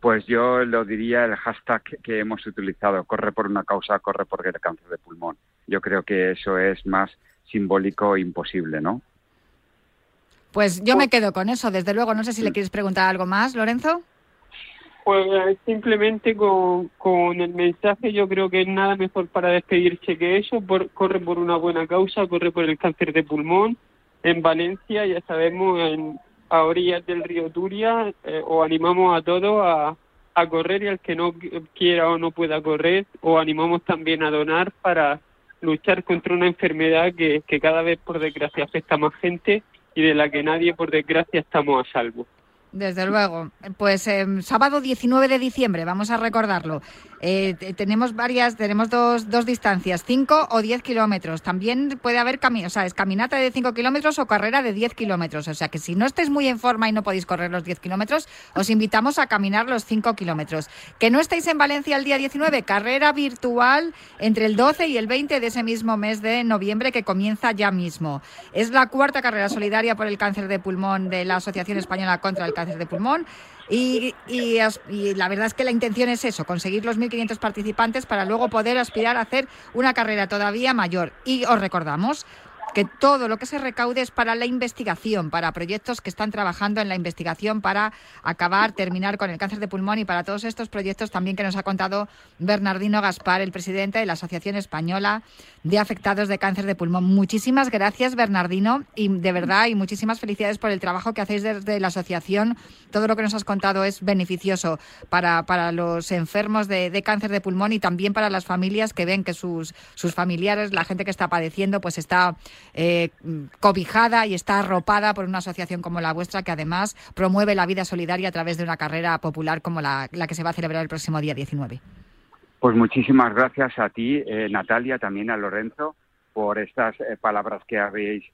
[SPEAKER 12] Pues yo lo diría el hashtag que hemos utilizado, corre por una causa, corre por el cáncer de pulmón. Yo creo que eso es más simbólico e imposible, ¿no?
[SPEAKER 1] Pues yo me quedo con eso, desde luego. No sé si le quieres preguntar algo más, Lorenzo.
[SPEAKER 11] Pues eh, simplemente con, con el mensaje yo creo que nada mejor para despedirse que eso, por- corre por una buena causa, corre por el cáncer de pulmón. En Valencia, ya sabemos, en, a orillas del río Turia, eh, os animamos a todos a, a correr y al que no qui- quiera o no pueda correr, os animamos también a donar para luchar contra una enfermedad que, que cada vez por desgracia afecta a más gente y de la que nadie por desgracia estamos a salvo.
[SPEAKER 1] Desde luego. Pues eh, sábado 19 de diciembre, vamos a recordarlo. Eh, te- tenemos varias, tenemos dos, dos distancias, 5 o 10 kilómetros. También puede haber o sea, es caminata de 5 kilómetros o carrera de 10 kilómetros. O sea que si no estáis muy en forma y no podéis correr los 10 kilómetros, os invitamos a caminar los 5 kilómetros. Que no estáis en Valencia el día 19, carrera virtual entre el 12 y el 20 de ese mismo mes de noviembre que comienza ya mismo. Es la cuarta carrera solidaria por el cáncer de pulmón de la Asociación Española contra el Cáncer de Pulmón. Y, la verdad es que la intención es eso, conseguir los 1.500 participantes para luego poder aspirar a hacer una carrera todavía mayor. Y os recordamos que todo lo que se recaude es para la investigación, para proyectos que están trabajando en la investigación para acabar, terminar con el cáncer de pulmón y para todos estos proyectos también que nos ha contado Bernardino Gaspar, el presidente de la Asociación Española de Afectados de Cáncer de Pulmón. Muchísimas gracias, Bernardino, y de verdad, y muchísimas felicidades por el trabajo que hacéis desde la asociación. Todo lo que nos has contado es beneficioso para, para los enfermos de, cáncer de pulmón y también para las familias que ven que sus, sus familiares, la gente que está padeciendo, pues está eh, cobijada y está arropada por una asociación como la vuestra que además promueve la vida solidaria a través de una carrera popular como la, la que se va a celebrar el próximo día 19.
[SPEAKER 12] Pues muchísimas gracias a ti, eh, Natalia, también a Lorenzo, por estas eh, palabras que habéis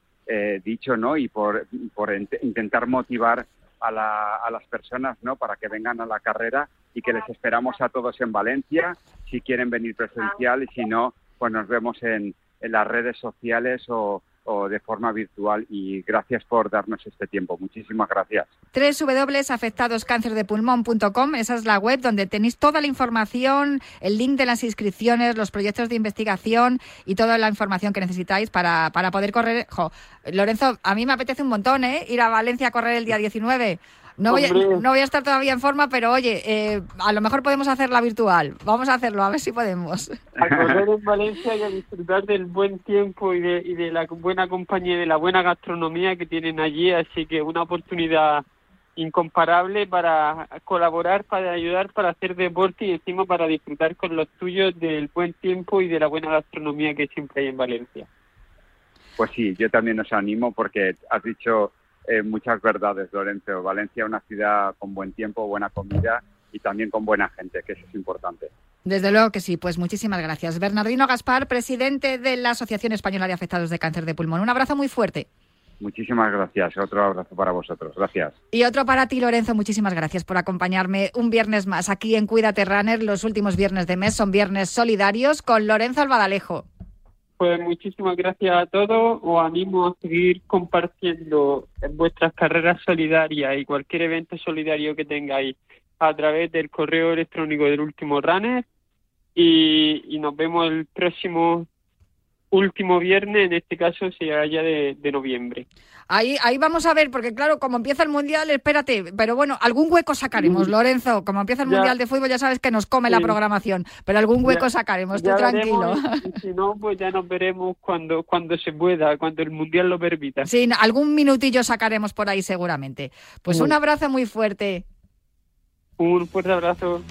[SPEAKER 12] dicho, ¿no? Y por, por int- intentar motivar a, la- a las personas, ¿no? Para que vengan a la carrera y que les esperamos a todos en Valencia, si quieren venir presencial y si no, pues nos vemos en, en las redes sociales o, de forma virtual. Y gracias por darnos este tiempo. Muchísimas gracias.
[SPEAKER 1] www.afectadoscancerdepulmón.com, esa es la web donde tenéis toda la información, el link de las inscripciones, los proyectos de investigación y toda la información que necesitáis para, para poder correr. Lorenzo, a mí me apetece un montón, ¿eh? Ir a Valencia a correr el día 19. No voy, a, no voy a estar todavía en forma, pero oye, eh, a lo mejor podemos hacerla virtual. Vamos a hacerlo, a ver si podemos.
[SPEAKER 11] a correr en Valencia y a disfrutar del buen tiempo y de, y de la buena compañía y de la buena gastronomía que tienen allí. Así que una oportunidad incomparable para colaborar, para ayudar, para hacer deporte y encima para disfrutar con los tuyos del buen tiempo y de la buena gastronomía que siempre hay en Valencia.
[SPEAKER 12] Pues sí, yo también os animo porque has dicho eh, muchas verdades, Lorenzo. Valencia es una ciudad con buen tiempo, buena comida y también con buena gente, que eso es importante.
[SPEAKER 1] Desde luego que sí, pues muchísimas gracias. Bernardino Gaspar, presidente de la Asociación Española de Afectados de Cáncer de Pulmón. Un abrazo muy fuerte.
[SPEAKER 12] Muchísimas gracias. Otro abrazo para vosotros. Gracias.
[SPEAKER 1] Y otro para ti, Lorenzo. Muchísimas gracias por acompañarme un viernes más aquí en Cuídate Runner. Los últimos viernes de mes son viernes solidarios con Lorenzo Albadalejo.
[SPEAKER 11] Pues muchísimas gracias a todos. Os animo a seguir compartiendo vuestras carreras solidarias y cualquier evento solidario que tengáis a través del correo electrónico del último runner. Y, y nos vemos el próximo último viernes, en este caso será ya de, de noviembre.
[SPEAKER 1] Ahí, ahí vamos a ver, porque claro, como empieza el Mundial, espérate, pero bueno, algún hueco sacaremos,
[SPEAKER 11] Mm.
[SPEAKER 1] Lorenzo. Como empieza el
[SPEAKER 11] Ya.
[SPEAKER 1] Mundial de Fútbol, ya sabes que nos come la programación, pero algún hueco
[SPEAKER 11] Ya-
[SPEAKER 1] sacaremos, tú tranquilo.
[SPEAKER 11] veremos, y si no, pues ya nos veremos cuando, cuando se pueda, cuando el Mundial lo permita.
[SPEAKER 1] Sí, algún minutillo sacaremos por ahí seguramente. Pues un abrazo muy fuerte.
[SPEAKER 11] Un fuerte abrazo.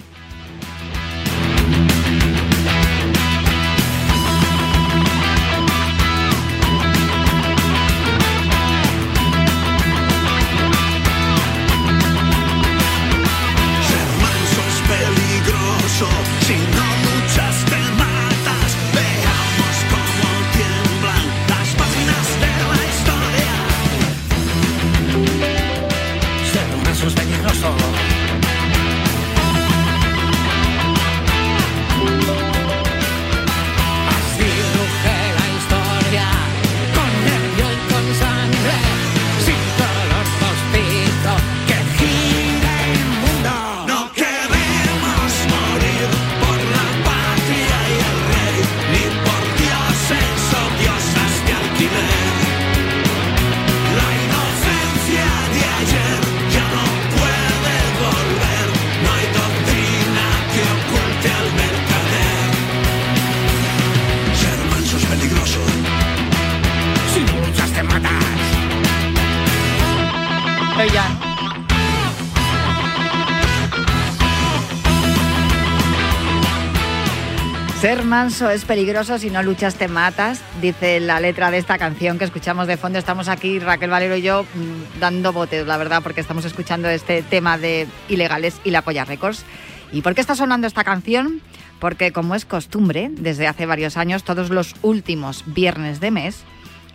[SPEAKER 13] Ser manso es peligroso, si no luchas te matas,
[SPEAKER 1] dice la letra de esta canción que escuchamos de fondo. Estamos aquí, Raquel Valero y yo, mm, dando botes, la verdad, porque estamos escuchando este tema de Ilegales y la Polla Records. ¿Y por qué está sonando esta canción? Porque como es costumbre, desde hace varios años, todos los últimos viernes de mes,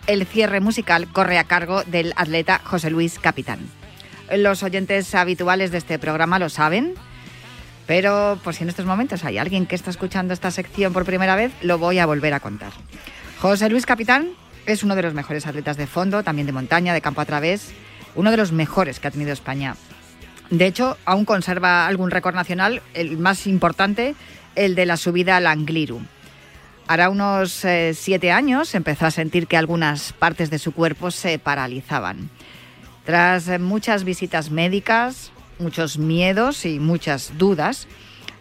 [SPEAKER 1] el cierre musical corre a cargo del atleta José Luis Capitán. Los oyentes habituales de este programa lo saben, pero por si en estos momentos hay alguien que está escuchando esta sección por primera vez, lo voy a volver a contar. José Luis Capitán es uno de los mejores atletas de fondo, también de montaña, de campo a través, uno de los mejores que ha tenido España. De hecho, aún conserva algún récord nacional, el más importante, el de la subida al Angliru. Hará unos eh, siete años empezó a sentir que algunas partes de su cuerpo se paralizaban. Tras muchas visitas médicas, muchos miedos y muchas dudas,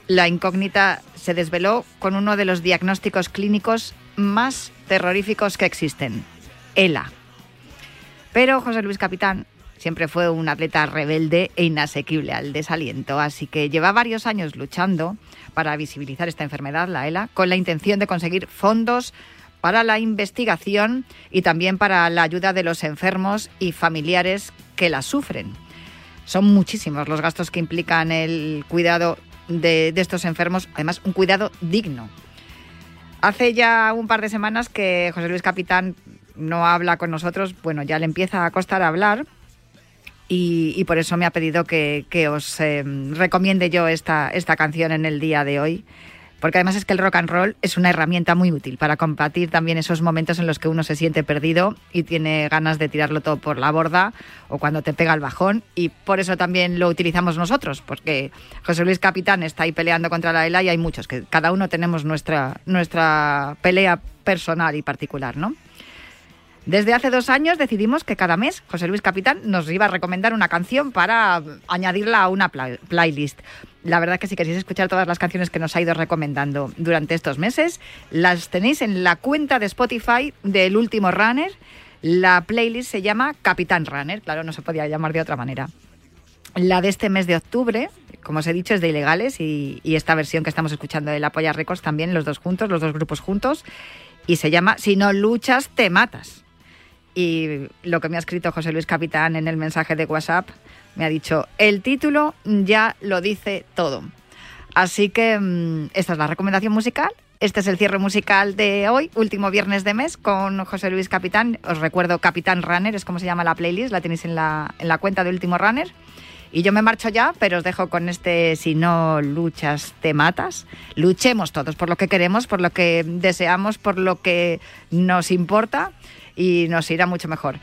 [SPEAKER 1] la incógnita se desveló con uno de los diagnósticos clínicos más terroríficos que existen, ELA. Pero José Luis Capitán siempre fue un atleta rebelde e inasequible al desaliento, así que lleva varios años luchando para visibilizar esta enfermedad, la ELA, con la intención de conseguir fondos para la investigación y también para la ayuda de los enfermos y familiares que la sufren. Son muchísimos los gastos que implican el cuidado de, de estos enfermos, además un cuidado digno. Hace ya un par de semanas que José Luis Capitán no habla con nosotros, bueno, ya le empieza a costar hablar y, por eso me ha pedido que, que os eh, recomiende yo esta, esta canción en el día de hoy. Porque además es que el rock and roll es una herramienta muy útil para combatir también esos momentos en los que uno se siente perdido y tiene ganas de tirarlo todo por la borda o cuando te pega el bajón. Y por eso también lo utilizamos nosotros, porque José Luis Capitán está ahí peleando contra la ELA y hay muchos, que cada uno tenemos nuestra, nuestra pelea personal y particular, ¿no? Desde hace dos años decidimos que cada mes José Luis Capitán nos iba a recomendar una canción para añadirla a una pla- playlist. La verdad que si queréis escuchar todas las canciones que nos ha ido recomendando durante estos meses, las tenéis en la cuenta de Spotify del último Runner. La playlist se llama Capitán Runner, claro, no se podía llamar de otra manera. La de este mes de octubre, como os he dicho, es de Ilegales y, esta versión que estamos escuchando de La Polla Records también, los dos juntos, los dos grupos juntos, y se llama Si no luchas, te matas.
[SPEAKER 10] y lo que me ha escrito José Luis Capitán en el mensaje de WhatsApp me ha dicho, el título ya lo dice todo. Así que mm, esta es la recomendación musical. Este es el cierre musical de hoy, último viernes de mes, con José Luis Capitán. Os recuerdo Capitán Runner, es como se llama la playlist, la tenéis en la, en la cuenta de Último Runner. Y yo me marcho ya, pero os dejo con este Si no luchas, te matas. Luchemos todos por lo que queremos, por lo que deseamos, por lo que nos importa y nos irá mucho mejor.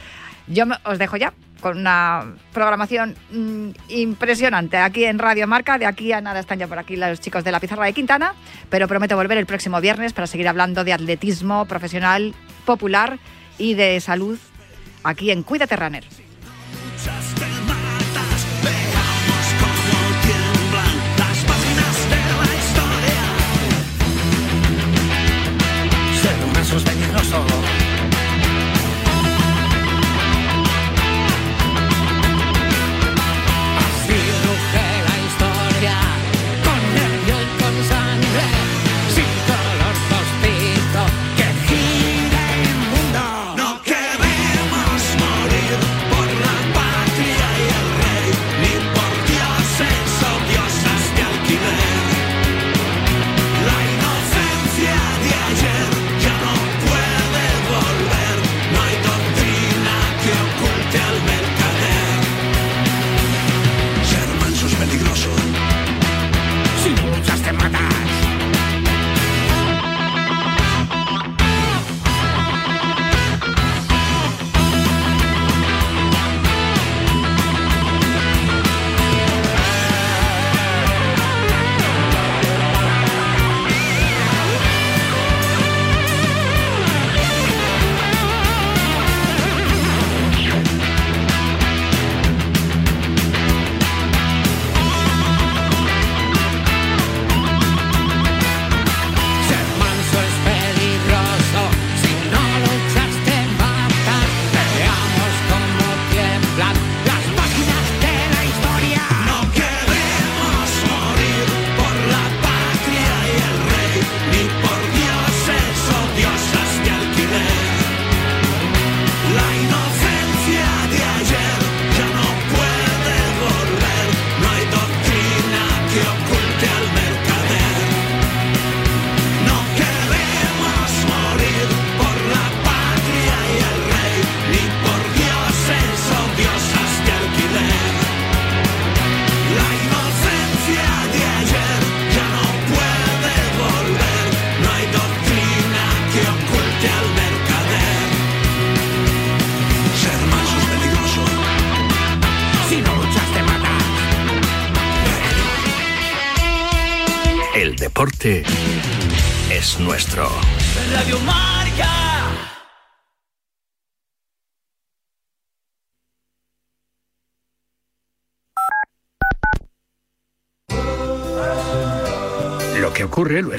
[SPEAKER 10] Yo os dejo ya con una programación mm, impresionante aquí en Radio Marca. De aquí a nada están ya por aquí los chicos de la pizarra de Quintana, pero prometo volver el próximo viernes para seguir hablando de atletismo profesional, popular y de salud aquí en Cuídate Runner.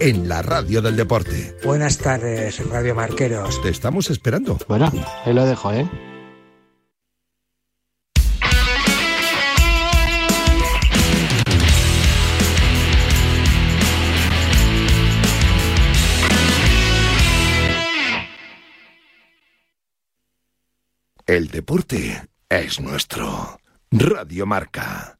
[SPEAKER 14] en la radio del deporte.
[SPEAKER 15] Buenas tardes, Radio Marqueros.
[SPEAKER 14] Te estamos esperando.
[SPEAKER 15] Bueno, ahí lo dejo, ¿eh?
[SPEAKER 14] El deporte es nuestro. Radio Marca.